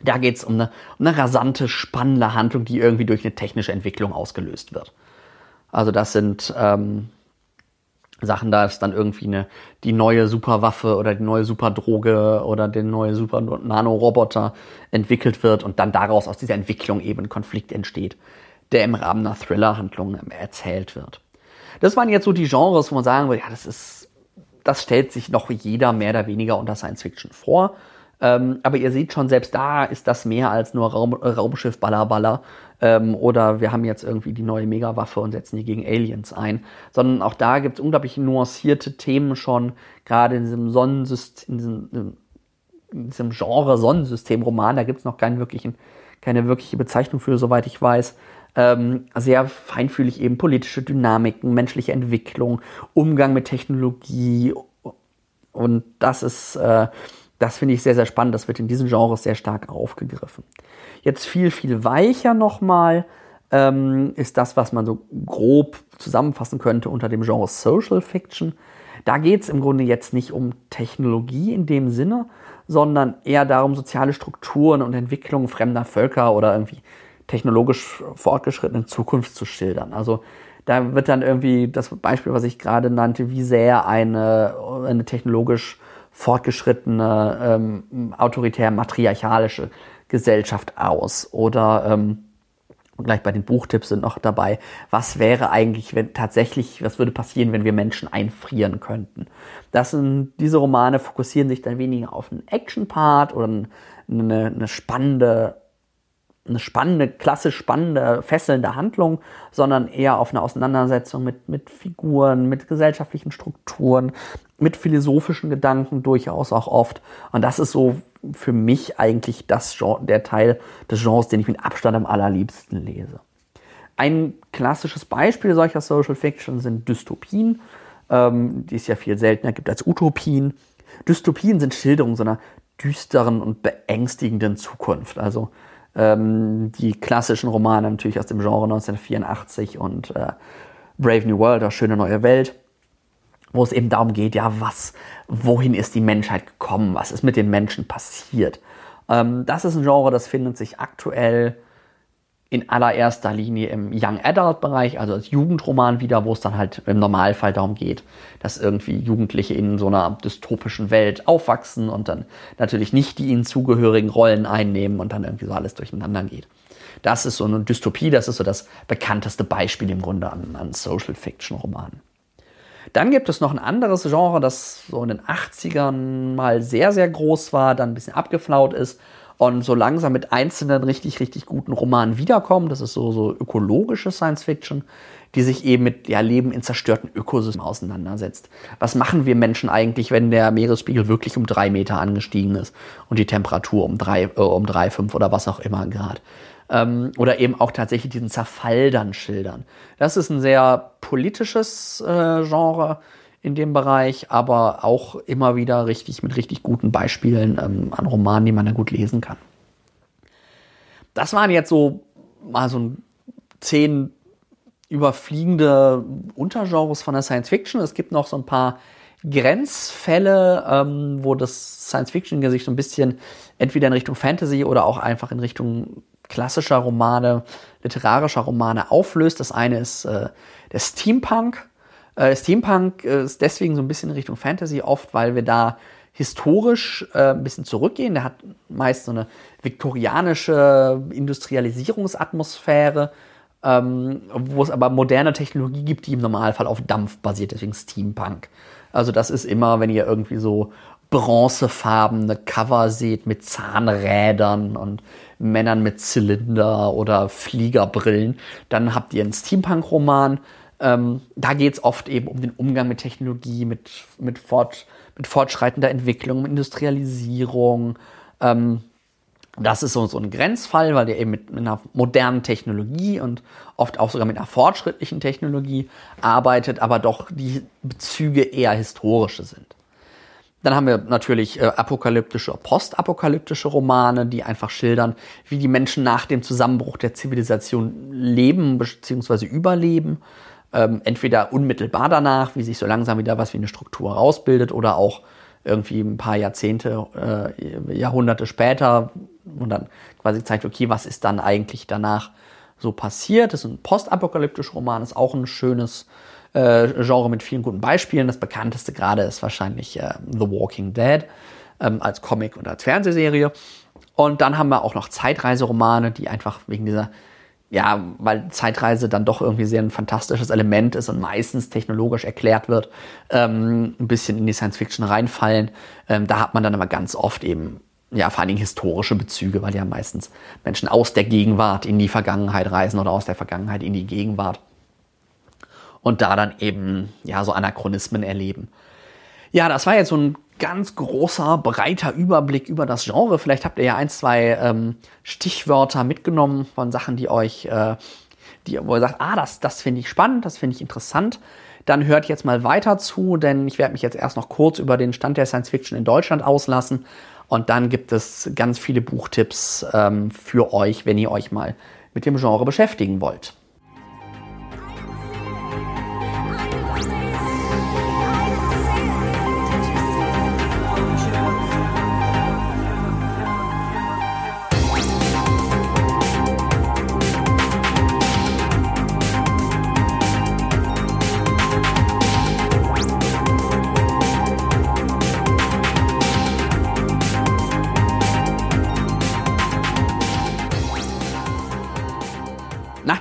da geht es um eine, um eine rasante, spannende Handlung, die irgendwie durch eine technische Entwicklung ausgelöst wird. Also das sind ähm, Sachen, da ist dann irgendwie eine, die neue Superwaffe oder die neue Superdroge oder der neue Super Nanoroboter entwickelt wird und dann daraus aus dieser Entwicklung eben ein Konflikt entsteht, der im Rahmen einer Thriller-Handlung erzählt wird. Das waren jetzt so die Genres, wo man sagen würde, ja, das ist, das stellt sich noch jeder mehr oder weniger unter Science Fiction vor. Ähm, aber ihr seht schon, selbst da ist das mehr als nur Raum, Raumschiff Ballerballer ähm, oder wir haben jetzt irgendwie die neue Megawaffe und setzen die gegen Aliens ein, sondern auch da gibt es unglaublich nuancierte Themen schon, gerade in diesem Sonnensystem, in diesem, in diesem Genre Sonnensystem-Roman, da gibt es noch keinen wirklichen, keine wirkliche Bezeichnung für, soweit ich weiß. Ähm, sehr feinfühlig eben politische Dynamiken, menschliche Entwicklung, Umgang mit Technologie. Und das ist äh, das finde ich sehr, sehr spannend. Das wird in diesen Genres sehr stark aufgegriffen. Jetzt viel, viel weicher nochmal ähm, ist das, was man so grob zusammenfassen könnte unter dem Genre Social Fiction. Da geht es im Grunde jetzt nicht um Technologie in dem Sinne, sondern eher darum, soziale Strukturen und Entwicklungen fremder Völker oder irgendwie technologisch fortgeschrittene Zukunft zu schildern. Also da wird dann irgendwie das Beispiel, was ich gerade nannte, wie sehr eine, eine technologisch fortgeschrittene, ähm, autoritär matriarchalische Gesellschaft aus? Oder ähm, gleich bei den Buchtipps sind noch dabei, was wäre eigentlich, wenn tatsächlich, was würde passieren, wenn wir Menschen einfrieren könnten? Das sind, diese Romane fokussieren sich dann weniger auf einen Action-Part oder eine, eine spannende eine spannende, klassisch spannende, fesselnde Handlung, sondern eher auf eine Auseinandersetzung mit, mit Figuren, mit gesellschaftlichen Strukturen, mit philosophischen Gedanken durchaus auch oft. Und das ist so für mich eigentlich das Genre, der Teil des Genres, den ich mit Abstand am allerliebsten lese. Ein klassisches Beispiel solcher Social Fiction sind Dystopien, ähm, die es ja viel seltener gibt als Utopien. Dystopien sind Schilderungen so einer düsteren und beängstigenden Zukunft. Also ähm, die klassischen Romane natürlich aus dem Genre 1984 und äh, Brave New World, das schöne neue Welt, wo es eben darum geht, ja, was, wohin ist die Menschheit gekommen, was ist mit den Menschen passiert. Ähm, das ist ein Genre, das findet sich aktuell in allererster Linie im Young Adult Bereich, also als Jugendroman wieder, wo es dann halt im Normalfall darum geht, dass irgendwie Jugendliche in so einer dystopischen Welt aufwachsen und dann natürlich nicht die ihnen zugehörigen Rollen einnehmen und dann irgendwie so alles durcheinander geht. Das ist so eine Dystopie, das ist so das bekannteste Beispiel im Grunde an, an Social Fiction Romanen. Dann gibt es noch ein anderes Genre, das so in den 80ern mal sehr, sehr groß war, dann ein bisschen abgeflaut ist und so langsam mit einzelnen richtig, richtig guten Romanen wiederkommen. Das ist so, so ökologische Science Fiction, die sich eben mit ja, Leben in zerstörten Ökosystemen auseinandersetzt. Was machen wir Menschen eigentlich, wenn der Meeresspiegel wirklich um drei Meter angestiegen ist und die Temperatur um drei, äh, um drei, fünf oder was auch immer Grad? Ähm, oder eben auch tatsächlich diesen Zerfall dann schildern. Das ist ein sehr politisches äh, Genre in dem Bereich, aber auch immer wieder richtig mit richtig guten Beispielen ähm, an Romanen, die man da gut lesen kann. Das waren jetzt so mal so zehn überfliegende Untergenres von der Science Fiction. Es gibt noch so ein paar Grenzfälle, ähm, wo das Science Fiction sich so ein bisschen entweder in Richtung Fantasy oder auch einfach in Richtung klassischer Romane, literarischer Romane auflöst. Das eine ist äh, der Steampunk. Äh, Steampunk äh, ist deswegen so ein bisschen in Richtung Fantasy oft, weil wir da historisch äh, ein bisschen zurückgehen. Der hat meist so eine viktorianische Industrialisierungsatmosphäre, ähm, wo es aber moderne Technologie gibt, die im Normalfall auf Dampf basiert, deswegen Steampunk. Also das ist immer, wenn ihr irgendwie so bronzefarbene Cover seht mit Zahnrädern und Männern mit Zylinder oder Fliegerbrillen, dann habt ihr einen Steampunk-Roman ähm, da geht es oft eben um den Umgang mit Technologie, mit, mit, fort, mit fortschreitender Entwicklung, mit Industrialisierung. Ähm, das ist so, so ein Grenzfall, weil der eben mit, mit, einer modernen Technologie und oft auch sogar mit einer fortschrittlichen Technologie arbeitet, aber doch die Bezüge eher historische sind. Dann haben wir natürlich äh, apokalyptische, postapokalyptische Romane, die einfach schildern, wie die Menschen nach dem Zusammenbruch der Zivilisation leben bzw. überleben ähm, entweder unmittelbar danach, wie sich so langsam wieder was wie eine Struktur rausbildet, oder auch irgendwie ein paar Jahrzehnte, äh, Jahrhunderte später und dann quasi zeigt, okay, was ist dann eigentlich danach so passiert. Das ist ein postapokalyptischer Roman, ist auch ein schönes äh, Genre mit vielen guten Beispielen. Das bekannteste gerade ist wahrscheinlich äh, The Walking Dead ähm, als Comic und als Fernsehserie. Und dann haben wir auch noch Zeitreiseromane, die einfach wegen dieser ja, weil Zeitreise dann doch irgendwie sehr ein fantastisches Element ist und meistens technologisch erklärt wird, ähm, ein bisschen in die Science Fiction reinfallen. Ähm, da hat man dann aber ganz oft eben, ja, vor allen Dingen historische Bezüge, weil ja meistens Menschen aus der Gegenwart in die Vergangenheit reisen oder aus der Vergangenheit in die Gegenwart. Und da dann eben, ja, so Anachronismen erleben. Ja, das war jetzt so ein ganz großer, breiter Überblick über das Genre. Vielleicht habt ihr ja ein, zwei ähm, Stichwörter mitgenommen von Sachen, die euch, äh, die, wo ihr sagt, ah, das, das finde ich spannend, das finde ich interessant. Dann hört jetzt mal weiter zu, denn ich werde mich jetzt erst noch kurz über den Stand der Science Fiction in Deutschland auslassen. Und dann gibt es ganz viele Buchtipps ähm, für euch, wenn ihr euch mal mit dem Genre beschäftigen wollt.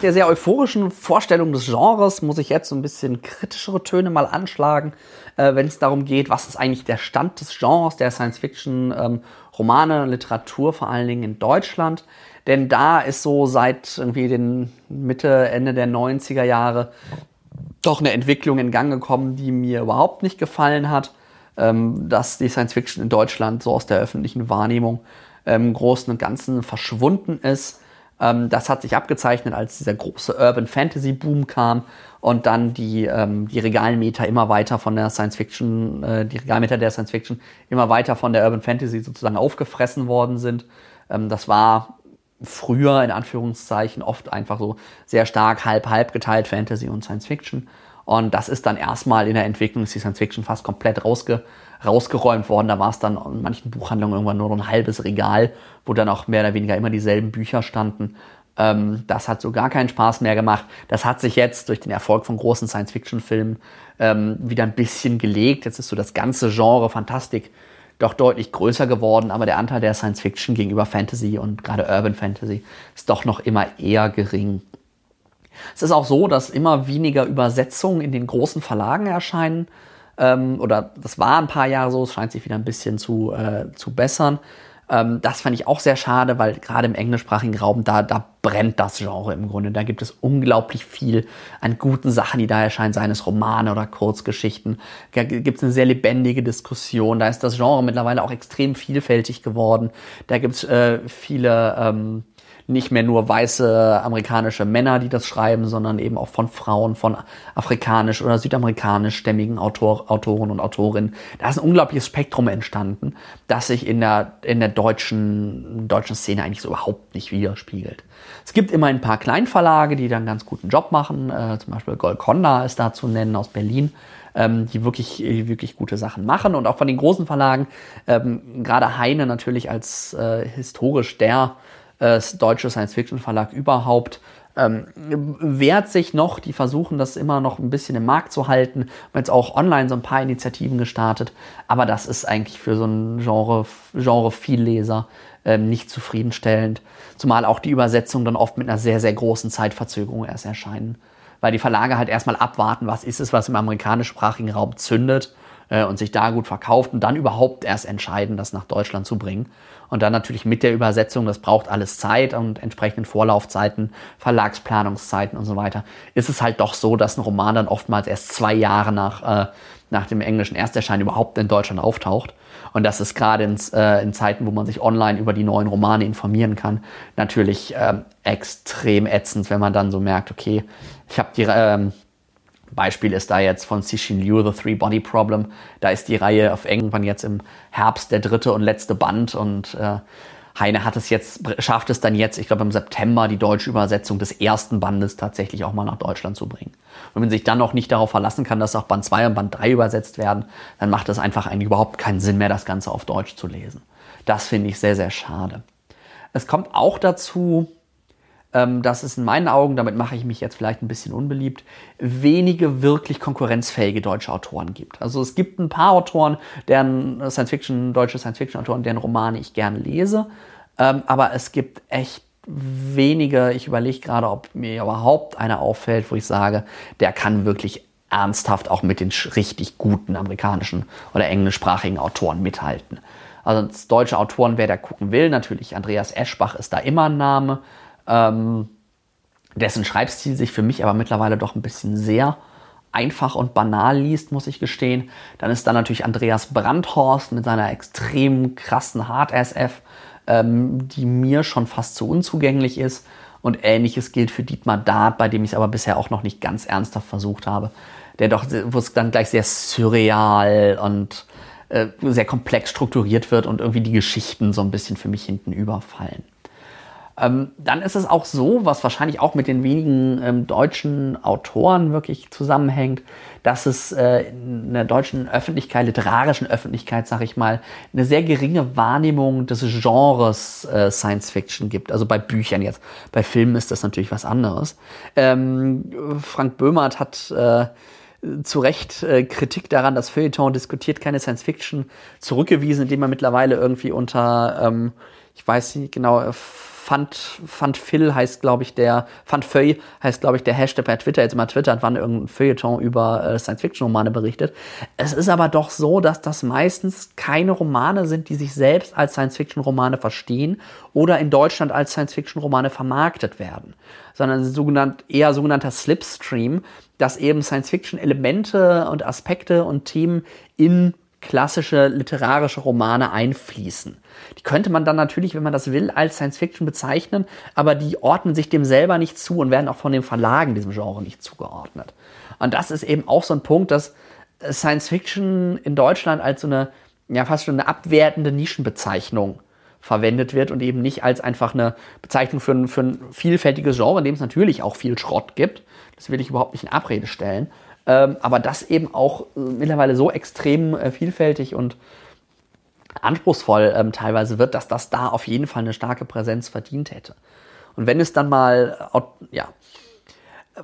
Der sehr euphorischen Vorstellung des Genres muss ich jetzt so ein bisschen kritischere Töne mal anschlagen, äh, wenn es darum geht, was ist eigentlich der Stand des Genres der Science-Fiction, ähm, Literatur, vor allen Dingen in Deutschland. Denn da ist so seit irgendwie den Mitte, Ende der 90er Jahre doch eine Entwicklung in Gang gekommen, die mir überhaupt nicht gefallen hat, ähm, dass die Science Fiction in Deutschland so aus der öffentlichen Wahrnehmung ähm, im Großen und Ganzen verschwunden ist ähm, das hat sich abgezeichnet, als dieser große Urban Fantasy Boom kam und dann die, ähm, die Regalmeter immer weiter von der Science Fiction, äh, die Regalmeter der Science Fiction immer weiter von der Urban Fantasy sozusagen aufgefressen worden sind. Ähm, das war früher in Anführungszeichen oft einfach so sehr stark halb-halb geteilt Fantasy und Science Fiction. Und das ist dann erstmal in der Entwicklung, ist die Science Fiction fast komplett rausge rausgeräumt worden. Da war es dann in manchen Buchhandlungen irgendwann nur noch ein halbes Regal, wo dann auch mehr oder weniger immer dieselben Bücher standen. Ähm, das hat so gar keinen Spaß mehr gemacht. Das hat sich jetzt durch den Erfolg von großen Science-Fiction-Filmen ähm, wieder ein bisschen gelegt. Jetzt ist so das ganze Genre Fantastik doch deutlich größer geworden, aber der Anteil der Science-Fiction gegenüber Fantasy und gerade Urban Fantasy ist doch noch immer eher gering. Es ist auch so, dass immer weniger Übersetzungen in den großen Verlagen erscheinen. Ähm, oder das war ein paar Jahre so, es scheint sich wieder ein bisschen zu, äh, zu bessern. Ähm, das fand ich auch sehr schade, weil gerade im englischsprachigen Raum, da, da brennt das Genre im Grunde. Da gibt es unglaublich viel an guten Sachen, die da erscheinen, seien es Romane oder Kurzgeschichten. Da gibt es eine sehr lebendige Diskussion. Da ist das Genre mittlerweile auch extrem vielfältig geworden. Da gibt es äh, viele ähm, nicht mehr nur weiße amerikanische Männer, die das schreiben, sondern eben auch von Frauen, von afrikanisch oder südamerikanischstämmigen Autor, Autoren und Autorinnen. Da ist ein unglaubliches Spektrum entstanden, das sich in der, in der deutschen, deutschen Szene eigentlich so überhaupt nicht widerspiegelt. Es gibt immer ein paar Kleinverlage, die dann einen ganz guten Job machen. Äh, zum Beispiel Golconda ist da zu nennen aus Berlin ähm, die wirklich, wirklich gute Sachen machen. Und auch von den großen Verlagen, ähm, gerade Heine natürlich als äh, historisch der äh, deutsche Science-Fiction-Verlag überhaupt. Ähm, wehrt sich noch, die versuchen das immer noch ein bisschen im Markt zu halten, haben jetzt auch online so ein paar Initiativen gestartet, aber das ist eigentlich für so ein Genre, Genre Vielleser ähm, nicht zufriedenstellend, zumal auch die Übersetzungen dann oft mit einer sehr, sehr großen Zeitverzögerung erst erscheinen, weil die Verlage halt erstmal abwarten, was ist es, was im amerikanischsprachigen Raum zündet äh, und sich da gut verkauft und dann überhaupt erst entscheiden, das nach Deutschland zu bringen. Und dann natürlich mit der Übersetzung, das braucht alles Zeit und entsprechenden Vorlaufzeiten, Verlagsplanungszeiten und so weiter, ist es halt doch so, dass ein Roman dann oftmals erst zwei Jahre nach, äh, nach dem englischen Ersterscheinen überhaupt in Deutschland auftaucht. Und das ist gerade in, äh, in Zeiten, wo man sich online über die neuen Romane informieren kann, natürlich äh, extrem ätzend, wenn man dann so merkt, okay, ich habe die, ähm, Beispiel ist da jetzt von Cixin Liu, The Three Body Problem. Da ist die Reihe auf irgendwann jetzt im Herbst der dritte und letzte Band und äh, Heine hat es jetzt, schafft es dann jetzt, ich glaube im September, die deutsche Übersetzung des ersten Bandes tatsächlich auch mal nach Deutschland zu bringen. Und wenn man sich dann noch nicht darauf verlassen kann, dass auch Band 2 und Band 3 übersetzt werden, dann macht es einfach eigentlich überhaupt keinen Sinn mehr, das Ganze auf Deutsch zu lesen. Das finde ich sehr, sehr schade. Es kommt auch dazu, ähm, dass es in meinen Augen, damit mache ich mich jetzt vielleicht ein bisschen unbeliebt, wenige wirklich konkurrenzfähige deutsche Autoren gibt. Also es gibt ein paar Autoren, deren Science-Fiction, deutsche Science-Fiction-Autoren, deren Romane ich gerne lese, ähm, aber es gibt echt wenige, ich überlege gerade, ob mir überhaupt einer auffällt, wo ich sage, der kann wirklich ernsthaft auch mit den richtig guten amerikanischen oder englischsprachigen Autoren mithalten. Also als deutsche Autoren, wer da gucken will, natürlich Andreas Eschbach ist da immer ein Name, ähm, dessen Schreibstil sich für mich aber mittlerweile doch ein bisschen sehr einfach und banal liest, muss ich gestehen. Dann ist da natürlich Andreas Brandhorst mit seiner extrem krassen Hard-SF, ähm, die mir schon fast zu unzugänglich ist. Und ähnliches gilt für Dietmar Dart, bei dem ich es aber bisher auch noch nicht ganz ernsthaft versucht habe. Der doch, wo es dann gleich sehr surreal und äh, sehr komplex strukturiert wird und irgendwie die Geschichten so ein bisschen für mich hinten überfallen. Ähm, dann ist es auch so, was wahrscheinlich auch mit den wenigen ähm, deutschen Autoren wirklich zusammenhängt, dass es äh, in der deutschen Öffentlichkeit, literarischen Öffentlichkeit, sag ich mal, eine sehr geringe Wahrnehmung des Genres äh, Science Fiction gibt. Also bei Büchern jetzt. Bei Filmen ist das natürlich was anderes. Ähm, Frank Böhmert hat äh, zu Recht äh, Kritik daran, dass Feuilleton diskutiert keine Science Fiction zurückgewiesen, indem er mittlerweile irgendwie unter, ähm, ich weiß nicht genau, äh, Fand, Fand Phil heißt, glaube ich, der, Fand Feuille heißt, glaube ich, der Hashtag bei Twitter, jetzt immer twittert, wann irgendein Feuilleton über äh, Science-Fiction-Romane berichtet. Es ist aber doch so, dass das meistens keine Romane sind, die sich selbst als Science-Fiction-Romane verstehen oder in Deutschland als Science-Fiction-Romane vermarktet werden, sondern sogenannt, eher sogenannter Slipstream, dass eben Science-Fiction-Elemente und Aspekte und Themen in klassische literarische Romane einfließen. Die könnte man dann natürlich, wenn man das will, als Science-Fiction bezeichnen, aber die ordnen sich dem selber nicht zu und werden auch von den Verlagen diesem Genre nicht zugeordnet. Und das ist eben auch so ein Punkt, dass Science-Fiction in Deutschland als so eine, ja, fast schon eine abwertende Nischenbezeichnung verwendet wird und eben nicht als einfach eine Bezeichnung für ein, für ein vielfältiges Genre, in dem es natürlich auch viel Schrott gibt. Das will ich überhaupt nicht in Abrede stellen. Ähm, aber das eben auch äh, mittlerweile so extrem äh, vielfältig und anspruchsvoll ähm, teilweise wird, dass das da auf jeden Fall eine starke Präsenz verdient hätte. Und wenn es dann mal, äh, ja,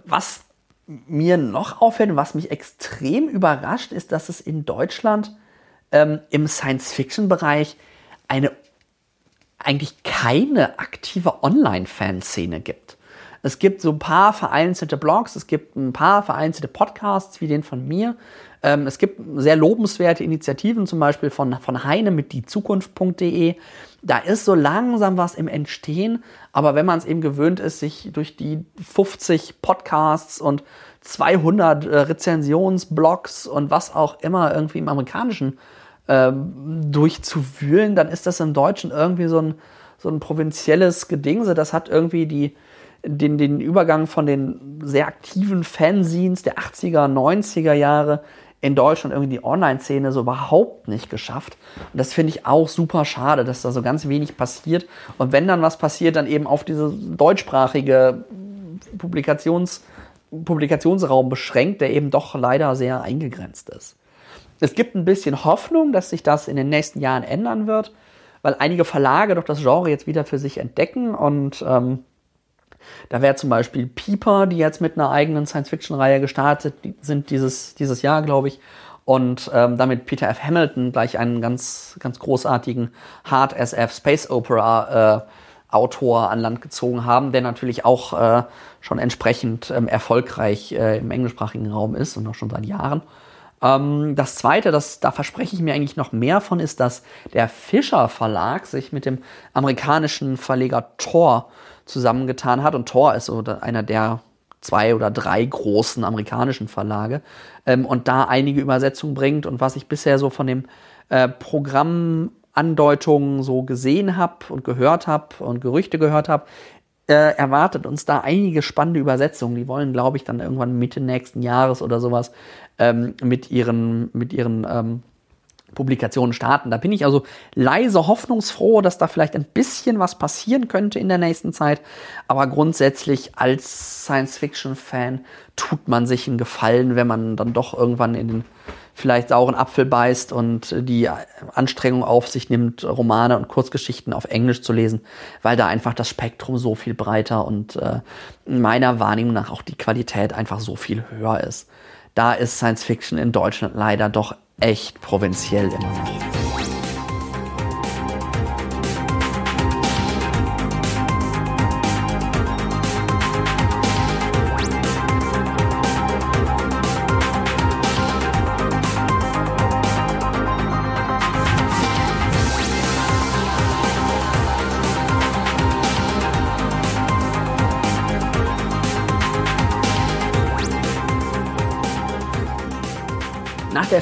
was mir noch auffällt und was mich extrem überrascht, ist, dass es in Deutschland ähm, im Science-Fiction-Bereich eine eigentlich keine aktive Online-Fanszene gibt. Es gibt so ein paar vereinzelte Blogs, es gibt ein paar vereinzelte Podcasts wie den von mir. Ähm, es gibt sehr lobenswerte Initiativen, zum Beispiel von, von Heine mit diezukunft.de. Da ist so langsam was im Entstehen, aber wenn man es eben gewöhnt ist, sich durch die 50 Podcasts und 200 äh, Rezensionsblogs und was auch immer irgendwie im amerikanischen ähm, durchzuwühlen, dann ist das im Deutschen irgendwie so ein, so ein provinzielles Gedingse. Das hat irgendwie die, den, den Übergang von den sehr aktiven Fanzines der 80er, 90er Jahre in Deutschland irgendwie die Online-Szene so überhaupt nicht geschafft. Und das finde ich auch super schade, dass da so ganz wenig passiert. Und wenn dann was passiert, dann eben auf diese deutschsprachige Publikations, Publikationsraum beschränkt, der eben doch leider sehr eingegrenzt ist. Es gibt ein bisschen Hoffnung, dass sich das in den nächsten Jahren ändern wird, weil einige Verlage doch das Genre jetzt wieder für sich entdecken und ähm, da wäre zum Beispiel Pieper, die jetzt mit einer eigenen Science-Fiction-Reihe gestartet sind dieses, dieses Jahr, glaube ich. Und ähm, damit Peter F. Hamilton gleich einen ganz, ganz großartigen Hard SF Space Opera äh, Autor an Land gezogen haben, der natürlich auch äh, schon entsprechend ähm, erfolgreich äh, im englischsprachigen Raum ist und auch schon seit Jahren. Ähm, das zweite, das, da verspreche ich mir eigentlich noch mehr von, ist, dass der Fischer Verlag sich mit dem amerikanischen Verleger Tor zusammengetan hat. Und Tor ist so einer der zwei oder drei großen amerikanischen Verlage ähm, und da einige Übersetzungen bringt. Und was ich bisher so von dem äh, Programm Andeutungen so gesehen habe und gehört habe und Gerüchte gehört habe, äh, erwartet uns da einige spannende Übersetzungen. Die wollen, glaube ich, dann irgendwann Mitte nächsten Jahres oder sowas ähm, mit ihren, mit ihren ähm, Publikationen starten. Da bin ich also leise hoffnungsfroh, dass da vielleicht ein bisschen was passieren könnte in der nächsten Zeit. Aber grundsätzlich als Science-Fiction-Fan tut man sich einen Gefallen, wenn man dann doch irgendwann in den vielleicht sauren Apfel beißt und die Anstrengung auf sich nimmt, Romane und Kurzgeschichten auf Englisch zu lesen, weil da einfach das Spektrum so viel breiter und äh, meiner Wahrnehmung nach auch die Qualität einfach so viel höher ist. Da ist Science Fiction in Deutschland leider doch echt provinziell immer noch.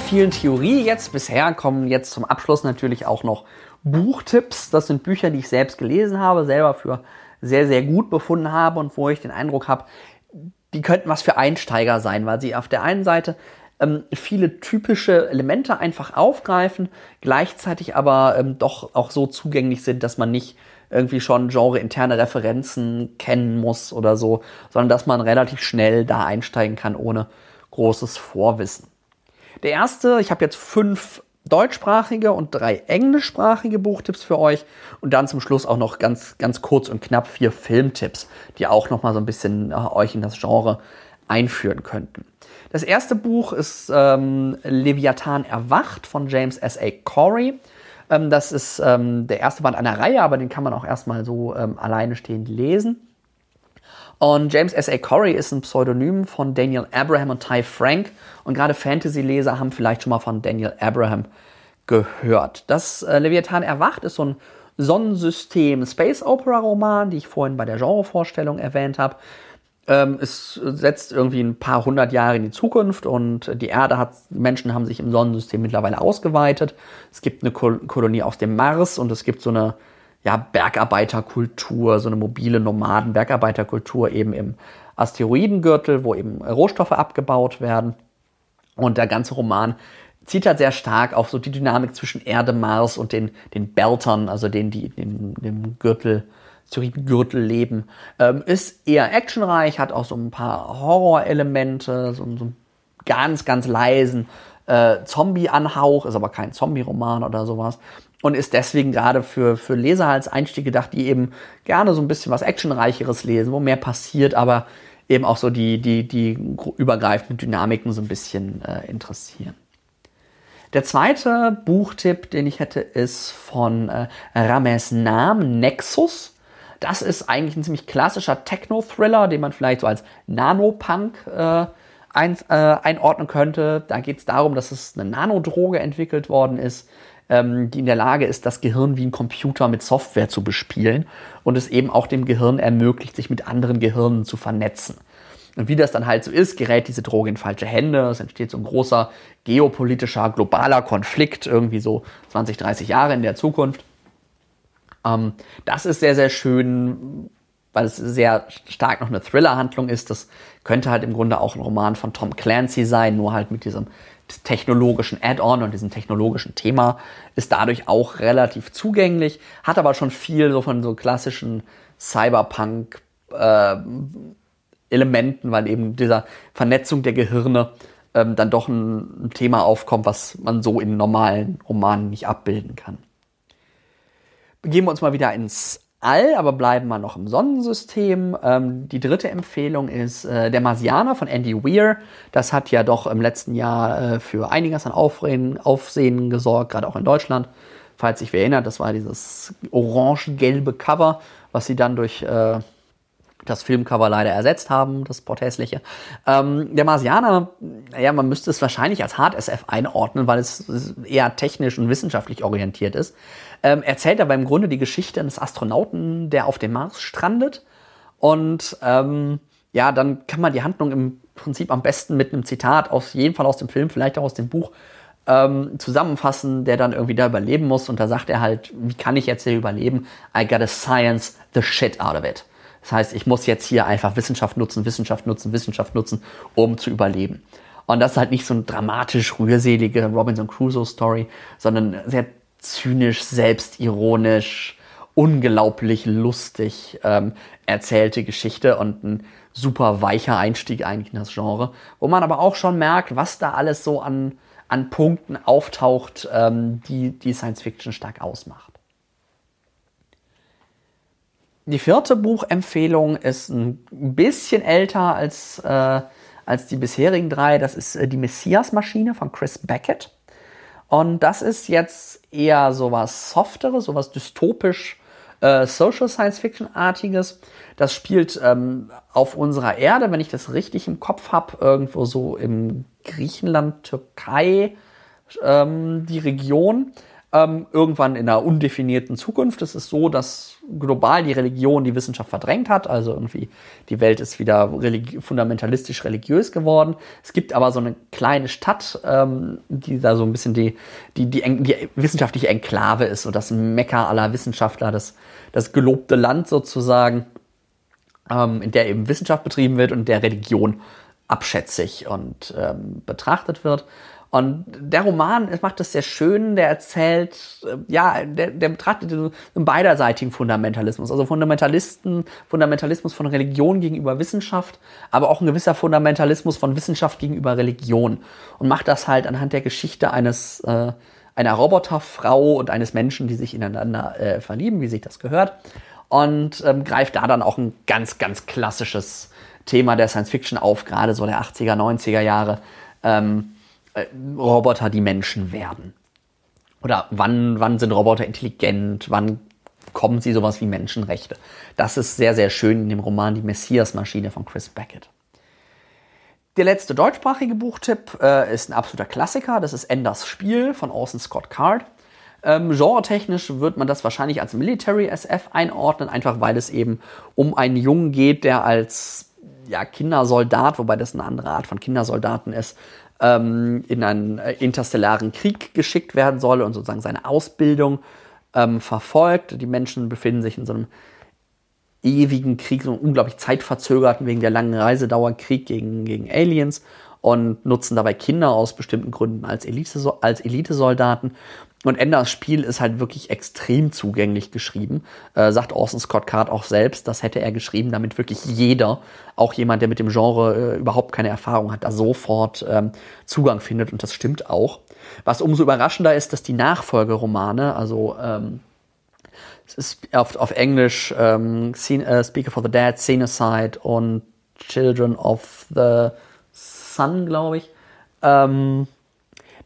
Vielen Theorie jetzt bisher kommen jetzt zum Abschluss natürlich auch noch Buchtipps. Das sind Bücher, die ich selbst gelesen habe, selber für sehr, sehr gut befunden habe und wo ich den Eindruck habe, die könnten was für Einsteiger sein, weil sie auf der einen Seite ähm, viele typische Elemente einfach aufgreifen, gleichzeitig aber ähm, doch auch so zugänglich sind, dass man nicht irgendwie schon genre-interne Referenzen kennen muss oder so, sondern dass man relativ schnell da einsteigen kann ohne großes Vorwissen. Der erste, ich habe jetzt fünf deutschsprachige und drei englischsprachige Buchtipps für euch und dann zum Schluss auch noch ganz, ganz kurz und knapp vier Filmtipps, die auch noch mal so ein bisschen äh, euch in das Genre einführen könnten. Das erste Buch ist ähm, Leviathan erwacht von James S. A. Corey. Ähm, das ist ähm, der erste Band einer Reihe, aber den kann man auch erstmal so ähm, alleine stehend lesen. Und James S. A. Corey ist ein Pseudonym von Daniel Abraham und Ty Frank. Und gerade Fantasy-Leser haben vielleicht schon mal von Daniel Abraham gehört. Das äh, Leviathan erwacht ist so ein Sonnensystem Space Opera Roman, die ich vorhin bei der Genrevorstellung erwähnt habe. Ähm, es setzt irgendwie ein paar hundert Jahre in die Zukunft und die Erde hat, Menschen haben sich im Sonnensystem mittlerweile ausgeweitet. Es gibt eine Kolonie auf dem Mars und es gibt so eine ja, Bergarbeiterkultur, so eine mobile Nomaden-Bergarbeiterkultur eben im Asteroidengürtel, wo eben Rohstoffe abgebaut werden. Und der ganze Roman zieht halt sehr stark auf so die Dynamik zwischen Erde, Mars und den, den Beltern, also denen, die in dem Gürtel, Asteroidengürtel leben. Ähm, ist eher actionreich, hat auch so ein paar Horrorelemente, so, so einen ganz, ganz leisen äh, Zombie-Anhauch, ist aber kein Zombie-Roman oder sowas und ist deswegen gerade für, für Leser als Einstieg gedacht, die eben gerne so ein bisschen was Actionreicheres lesen, wo mehr passiert, aber eben auch so die, die, die übergreifenden Dynamiken so ein bisschen äh, interessieren. Der zweite Buchtipp, den ich hätte, ist von äh, Rames Nam, Nexus. Das ist eigentlich ein ziemlich klassischer Techno-Thriller, den man vielleicht so als Nanopunk äh, ein, äh, einordnen könnte. Da geht es darum, dass es eine Nanodroge entwickelt worden ist, ähm, die in der Lage ist, das Gehirn wie ein Computer mit Software zu bespielen und es eben auch dem Gehirn ermöglicht, sich mit anderen Gehirnen zu vernetzen. Und wie das dann halt so ist, gerät diese Droge in falsche Hände. Es entsteht so ein großer geopolitischer, globaler Konflikt, irgendwie so 20, 30 Jahre in der Zukunft. Ähm, das ist sehr, sehr schön, weil es sehr stark noch eine Thriller-Handlung ist. Das könnte halt im Grunde auch ein Roman von Tom Clancy sein, nur halt mit diesem technologischen Add-on und diesem technologischen Thema ist dadurch auch relativ zugänglich, hat aber schon viel so von so klassischen Cyberpunk äh, Elementen, weil eben dieser Vernetzung der Gehirne ähm, dann doch ein, ein Thema aufkommt, was man so in normalen Romanen nicht abbilden kann. Begeben wir uns mal wieder ins All, aber bleiben wir noch im Sonnensystem. Ähm, die dritte Empfehlung ist äh, Der Marsianer von Andy Weir. Das hat ja doch im letzten Jahr äh, für einiges an Aufreden, Aufsehen gesorgt, gerade auch in Deutschland. Falls sich wer erinnert, das war dieses orange-gelbe Cover, was sie dann durch äh, das Filmcover leider ersetzt haben, das porthässliche. Ähm, der Marsianer, ja, man müsste es wahrscheinlich als Hard SF einordnen, weil es eher technisch und wissenschaftlich orientiert ist. Ähm, erzählt aber im Grunde die Geschichte eines Astronauten, der auf dem Mars strandet. Und ähm, ja, dann kann man die Handlung im Prinzip am besten mit einem Zitat, aus jeden Fall aus dem Film, vielleicht auch aus dem Buch, ähm, zusammenfassen, der dann irgendwie da überleben muss. Und da sagt er halt, wie kann ich jetzt hier überleben? I gotta science the shit out of it. Das heißt, ich muss jetzt hier einfach Wissenschaft nutzen, Wissenschaft nutzen, Wissenschaft nutzen, um zu überleben. Und das ist halt nicht so eine dramatisch rührselige Robinson Crusoe Story, sondern sehr zynisch, selbstironisch, unglaublich lustig ähm, erzählte Geschichte und ein super weicher Einstieg eigentlich in das Genre, wo man aber auch schon merkt, was da alles so an, an Punkten auftaucht, ähm, die die Science Fiction stark ausmacht. Die vierte Buchempfehlung ist ein bisschen älter als, äh, als die bisherigen drei. Das ist äh, die Messias-Maschine von Chris Beckett. Und das ist jetzt eher sowas Softeres, sowas dystopisch äh, Social Science Fiction-artiges. Das spielt ähm, auf unserer Erde, wenn ich das richtig im Kopf habe, irgendwo so im Griechenland, Türkei, ähm, die Region ähm, irgendwann in einer undefinierten Zukunft. Es ist so, dass global die Religion die Wissenschaft verdrängt hat. Also irgendwie die Welt ist wieder religi fundamentalistisch religiös geworden. Es gibt aber so eine kleine Stadt, ähm, die da so ein bisschen die, die, die, die wissenschaftliche Enklave ist, so das Mekka aller Wissenschaftler, das, das gelobte Land sozusagen, ähm, in der eben Wissenschaft betrieben wird und der Religion abschätzig und ähm, betrachtet wird. Und der Roman macht das sehr schön, der erzählt, äh, ja, der, der betrachtet einen beiderseitigen Fundamentalismus. Also Fundamentalisten, Fundamentalismus von Religion gegenüber Wissenschaft, aber auch ein gewisser Fundamentalismus von Wissenschaft gegenüber Religion. Und macht das halt anhand der Geschichte eines, äh, einer Roboterfrau und eines Menschen, die sich ineinander äh, verlieben, wie sich das gehört. Und ähm, greift da dann auch ein ganz, ganz klassisches Thema der Science Fiction auf, gerade so der 80er, 90er Jahre. Ähm, äh, Roboter die Menschen werden? Oder wann, wann sind Roboter intelligent? Wann kommen sie sowas wie Menschenrechte? Das ist sehr, sehr schön in dem Roman Die Messias-Maschine von Chris Beckett. Der letzte deutschsprachige Buchtipp äh, ist ein absoluter Klassiker. Das ist Enders Spiel von Orson Scott Card. Ähm, genretechnisch wird man das wahrscheinlich als Military SF einordnen, einfach weil es eben um einen Jungen geht, der als ja, Kindersoldat, wobei das eine andere Art von Kindersoldaten ist, ähm, in einen äh, interstellaren Krieg geschickt werden soll und sozusagen seine Ausbildung ähm, verfolgt. Die Menschen befinden sich in so einem ewigen Krieg, so einem unglaublich zeitverzögerten, wegen der langen Reisedauer Krieg gegen, gegen Aliens und nutzen dabei Kinder aus bestimmten Gründen als, Elite, als Elitesoldaten. Und Enders Spiel ist halt wirklich extrem zugänglich geschrieben. Äh, sagt Orson Scott Card auch selbst, das hätte er geschrieben, damit wirklich jeder, auch jemand, der mit dem Genre äh, überhaupt keine Erfahrung hat, da sofort ähm, Zugang findet. Und das stimmt auch. Was umso überraschender ist, dass die Nachfolgeromane, also ähm, auf, auf Englisch ähm, uh, Speaker for the Dead, Scenecide und Children of the Sun, glaube ich, ähm,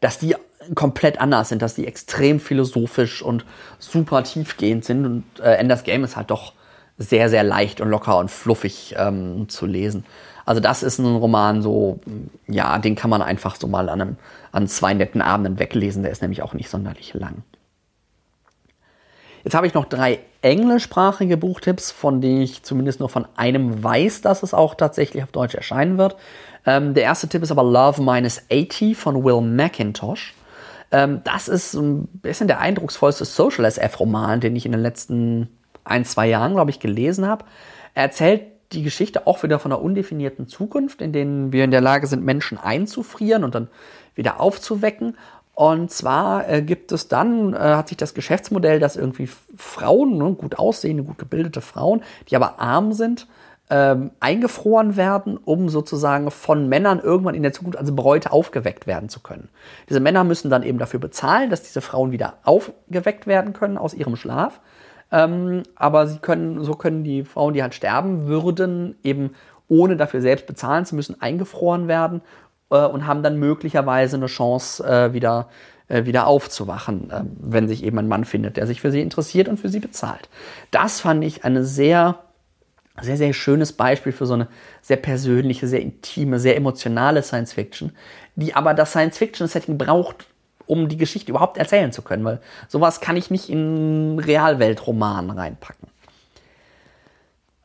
dass die komplett anders sind, dass die extrem philosophisch und super tiefgehend sind. Und äh, Enders Game ist halt doch sehr, sehr leicht und locker und fluffig ähm, zu lesen. Also das ist ein Roman so, ja, den kann man einfach so mal an, einem, an zwei netten Abenden weglesen. Der ist nämlich auch nicht sonderlich lang. Jetzt habe ich noch drei englischsprachige Buchtipps, von denen ich zumindest nur von einem weiß, dass es auch tatsächlich auf Deutsch erscheinen wird. Ähm, der erste Tipp ist aber Love Minus 80 von Will McIntosh. Ähm, das ist ein bisschen der eindrucksvollste Social SF-Roman, den ich in den letzten ein, zwei Jahren, glaube ich, gelesen habe. Er erzählt die Geschichte auch wieder von einer undefinierten Zukunft, in denen wir in der Lage sind, Menschen einzufrieren und dann wieder aufzuwecken. Und zwar äh, gibt es dann, äh, hat sich das Geschäftsmodell, dass irgendwie Frauen, ne, gut aussehende, gut gebildete Frauen, die aber arm sind, ähm, eingefroren werden, um sozusagen von Männern irgendwann in der Zukunft als Bräute aufgeweckt werden zu können. Diese Männer müssen dann eben dafür bezahlen, dass diese Frauen wieder aufgeweckt werden können aus ihrem Schlaf. Ähm, aber sie können, so können die Frauen, die halt sterben würden, eben ohne dafür selbst bezahlen zu müssen, eingefroren werden äh, und haben dann möglicherweise eine Chance, äh, wieder, äh, wieder aufzuwachen, äh, wenn sich eben ein Mann findet, der sich für sie interessiert und für sie bezahlt. Das fand ich eine sehr sehr, sehr schönes Beispiel für so eine sehr persönliche, sehr intime, sehr emotionale Science Fiction, die aber das Science Fiction Setting braucht, um die Geschichte überhaupt erzählen zu können, weil sowas kann ich nicht in Realweltroman reinpacken.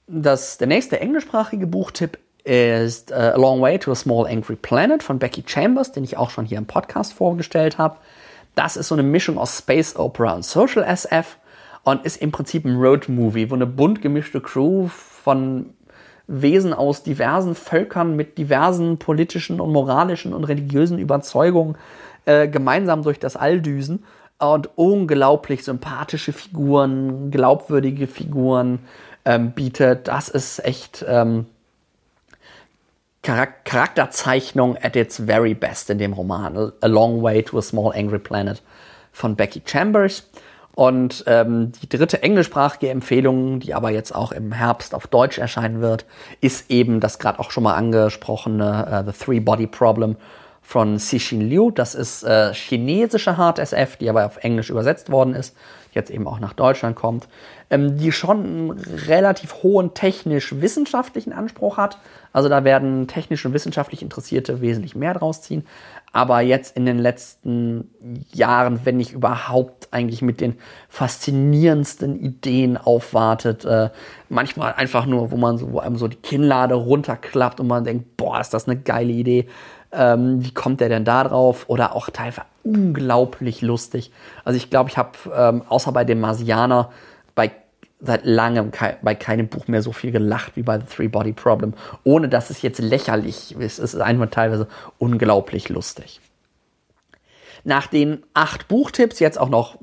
Das, der nächste englischsprachige Buchtipp ist uh, A Long Way to a Small Angry Planet von Becky Chambers, den ich auch schon hier im Podcast vorgestellt habe. Das ist so eine Mischung aus Space Opera und Social SF und ist im Prinzip ein Road Movie, wo eine bunt gemischte Crew von Wesen aus diversen Völkern mit diversen politischen und moralischen und religiösen Überzeugungen äh, gemeinsam durch das All düsen und unglaublich sympathische Figuren, glaubwürdige Figuren ähm, bietet. Das ist echt ähm, Charak Charakterzeichnung at its very best in dem Roman. A Long Way to a Small Angry Planet von Becky Chambers. Und ähm, die dritte englischsprachige Empfehlung, die aber jetzt auch im Herbst auf Deutsch erscheinen wird, ist eben das gerade auch schon mal angesprochene uh, The Three Body Problem von Cixin Liu. Das ist äh, chinesische Hard SF, die aber auf Englisch übersetzt worden ist, jetzt eben auch nach Deutschland kommt, ähm, die schon einen relativ hohen technisch-wissenschaftlichen Anspruch hat. Also da werden technisch und wissenschaftlich Interessierte wesentlich mehr draus ziehen. Aber jetzt in den letzten Jahren, wenn nicht überhaupt, eigentlich mit den faszinierendsten Ideen aufwartet. Äh, manchmal einfach nur, wo man so, wo einem so die Kinnlade runterklappt und man denkt, boah, ist das eine geile Idee. Ähm, wie kommt der denn da drauf? Oder auch teilweise unglaublich lustig. Also ich glaube, ich habe ähm, außer bei dem Marsianer seit langem kei bei keinem Buch mehr so viel gelacht wie bei The Three Body Problem, ohne dass es jetzt lächerlich ist. Es ist einfach teilweise unglaublich lustig. Nach den acht Buchtipps jetzt auch noch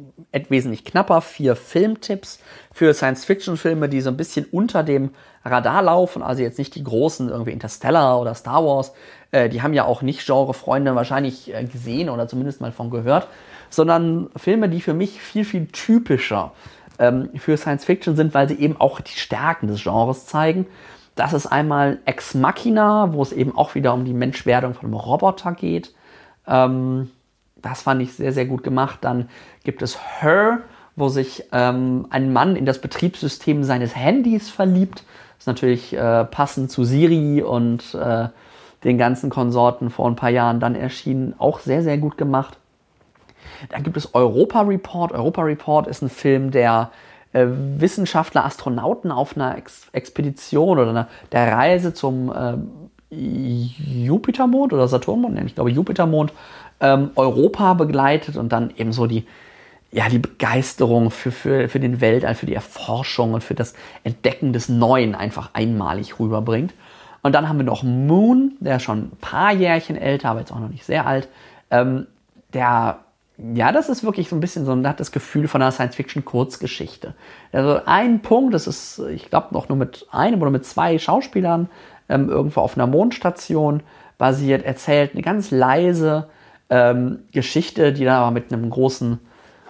wesentlich knapper vier Filmtipps für Science-Fiction-Filme, die so ein bisschen unter dem Radar laufen, also jetzt nicht die großen, irgendwie Interstellar oder Star Wars, äh, die haben ja auch nicht Genre-Freunde wahrscheinlich äh, gesehen oder zumindest mal von gehört, sondern Filme, die für mich viel, viel typischer ähm, für Science-Fiction sind, weil sie eben auch die Stärken des Genres zeigen. Das ist einmal Ex Machina, wo es eben auch wieder um die Menschwerdung von einem Roboter geht. Ähm, das fand ich sehr, sehr gut gemacht. Dann gibt es Her, wo sich ähm, ein Mann in das Betriebssystem seines Handys verliebt. Das ist natürlich äh, passend zu Siri und äh, den ganzen Konsorten vor ein paar Jahren dann erschienen. Auch sehr, sehr gut gemacht. Dann gibt es Europa Report. Europa Report ist ein Film, der äh, Wissenschaftler, Astronauten auf einer Ex Expedition oder einer, der Reise zum äh, Jupitermond oder Saturnmond, ich glaube Jupitermond, ähm, Europa begleitet und dann eben so die, ja, die Begeisterung für, für, für den Weltall, für die Erforschung und für das Entdecken des Neuen einfach einmalig rüberbringt. Und dann haben wir noch Moon, der schon ein paar Jährchen älter, aber jetzt auch noch nicht sehr alt. Ähm, der, ja, das ist wirklich so ein bisschen so, man hat das Gefühl von einer Science-Fiction-Kurzgeschichte. Also ein Punkt, das ist, ich glaube, noch nur mit einem oder mit zwei Schauspielern ähm, irgendwo auf einer Mondstation basiert, erzählt eine ganz leise ähm, Geschichte, die dann aber mit einem großen,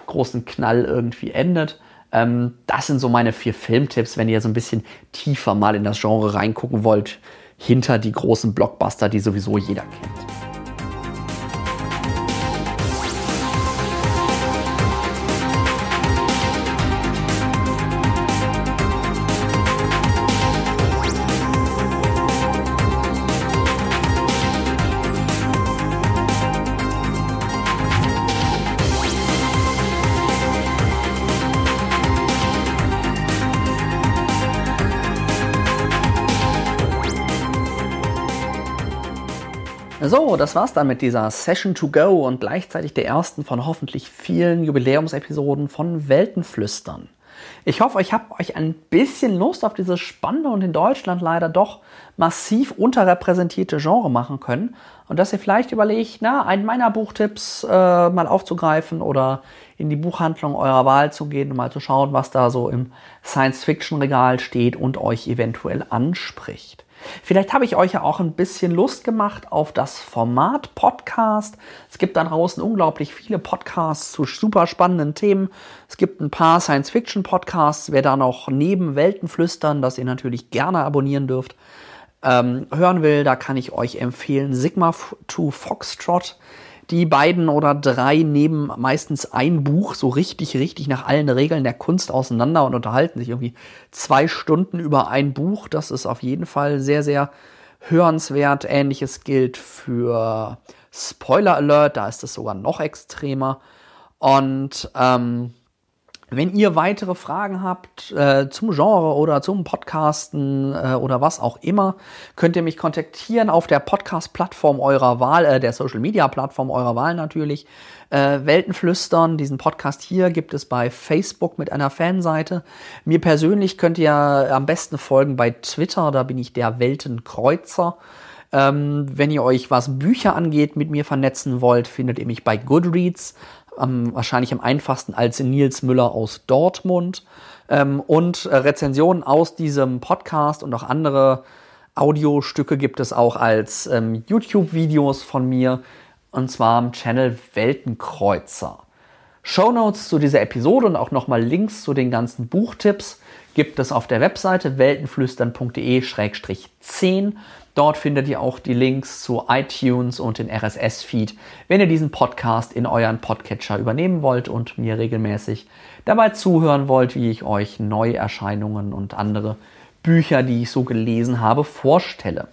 großen Knall irgendwie endet. Ähm, das sind so meine vier Filmtipps, wenn ihr so ein bisschen tiefer mal in das Genre reingucken wollt, hinter die großen Blockbuster, die sowieso jeder kennt. So, das war's dann mit dieser Session to Go und gleichzeitig der ersten von hoffentlich vielen Jubiläumsepisoden von Weltenflüstern. Ich hoffe, ich habe euch ein bisschen Lust auf dieses spannende und in Deutschland leider doch massiv unterrepräsentierte Genre machen können und dass ihr vielleicht überlegt, na, einen meiner Buchtipps äh, mal aufzugreifen oder in die Buchhandlung eurer Wahl zu gehen und mal zu schauen, was da so im Science-Fiction-Regal steht und euch eventuell anspricht. Vielleicht habe ich euch ja auch ein bisschen Lust gemacht auf das Format Podcast. Es gibt da draußen unglaublich viele Podcasts zu super spannenden Themen. Es gibt ein paar Science-Fiction-Podcasts. Wer da noch neben Welten flüstern, das ihr natürlich gerne abonnieren dürft, ähm, hören will, da kann ich euch empfehlen Sigma to Foxtrot die beiden oder drei nehmen meistens ein Buch so richtig, richtig nach allen Regeln der Kunst auseinander und unterhalten sich irgendwie zwei Stunden über ein Buch. Das ist auf jeden Fall sehr, sehr hörenswert. Ähnliches gilt für Spoiler Alert, da ist es sogar noch extremer. Und ähm, Wenn ihr weitere Fragen habt äh, zum Genre oder zum Podcasten äh, oder was auch immer, könnt ihr mich kontaktieren auf der Podcast-Plattform eurer Wahl, äh, der Social-Media-Plattform eurer Wahl natürlich. Äh, Weltenflüstern, diesen Podcast hier gibt es bei Facebook mit einer Fanseite. Mir persönlich könnt ihr am besten folgen bei Twitter, da bin ich der Weltenkreuzer. Ähm, wenn ihr euch was Bücher angeht, mit mir vernetzen wollt, findet ihr mich bei Goodreads am, wahrscheinlich am einfachsten als Nils Müller aus Dortmund. Ähm, und äh, Rezensionen aus diesem Podcast und auch andere Audiostücke gibt es auch als ähm, YouTube-Videos von mir. Und zwar am Channel Weltenkreuzer. Shownotes zu dieser Episode und auch nochmal Links zu den ganzen Buchtipps gibt es auf der Webseite weltenflüstern.de-10. Dort findet ihr auch die Links zu iTunes und den RSS-Feed, wenn ihr diesen Podcast in euren Podcatcher übernehmen wollt und mir regelmäßig dabei zuhören wollt, wie ich euch Neuerscheinungen und andere Bücher, die ich so gelesen habe, vorstelle.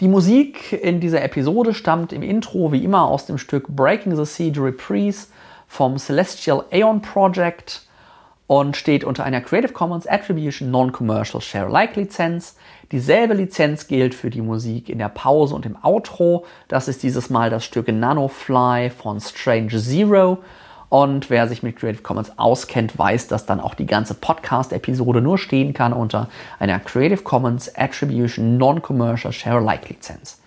Die Musik in dieser Episode stammt im Intro wie immer aus dem Stück Breaking the Siege Reprise vom Celestial Aeon Project und steht unter einer Creative Commons Attribution Non-Commercial Share Alike Lizenz. Dieselbe Lizenz gilt für die Musik in der Pause und im Outro. Das ist dieses Mal das Stück Nanofly von Strange Zero. Und wer sich mit Creative Commons auskennt, weiß, dass dann auch die ganze Podcast-Episode nur stehen kann unter einer Creative Commons Attribution Non-Commercial Share Alike Lizenz.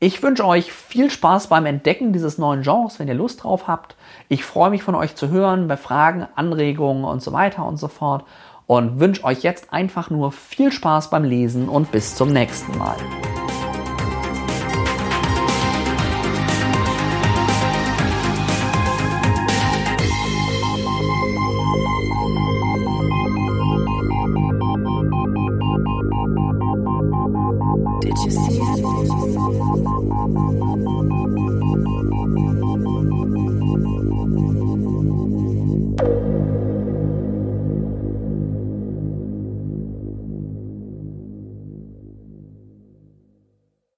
Ich wünsche euch viel Spaß beim Entdecken dieses neuen Genres, wenn ihr Lust drauf habt. Ich freue mich von euch zu hören bei Fragen, Anregungen und so weiter und so fort und wünsche euch jetzt einfach nur viel Spaß beim Lesen und bis zum nächsten Mal.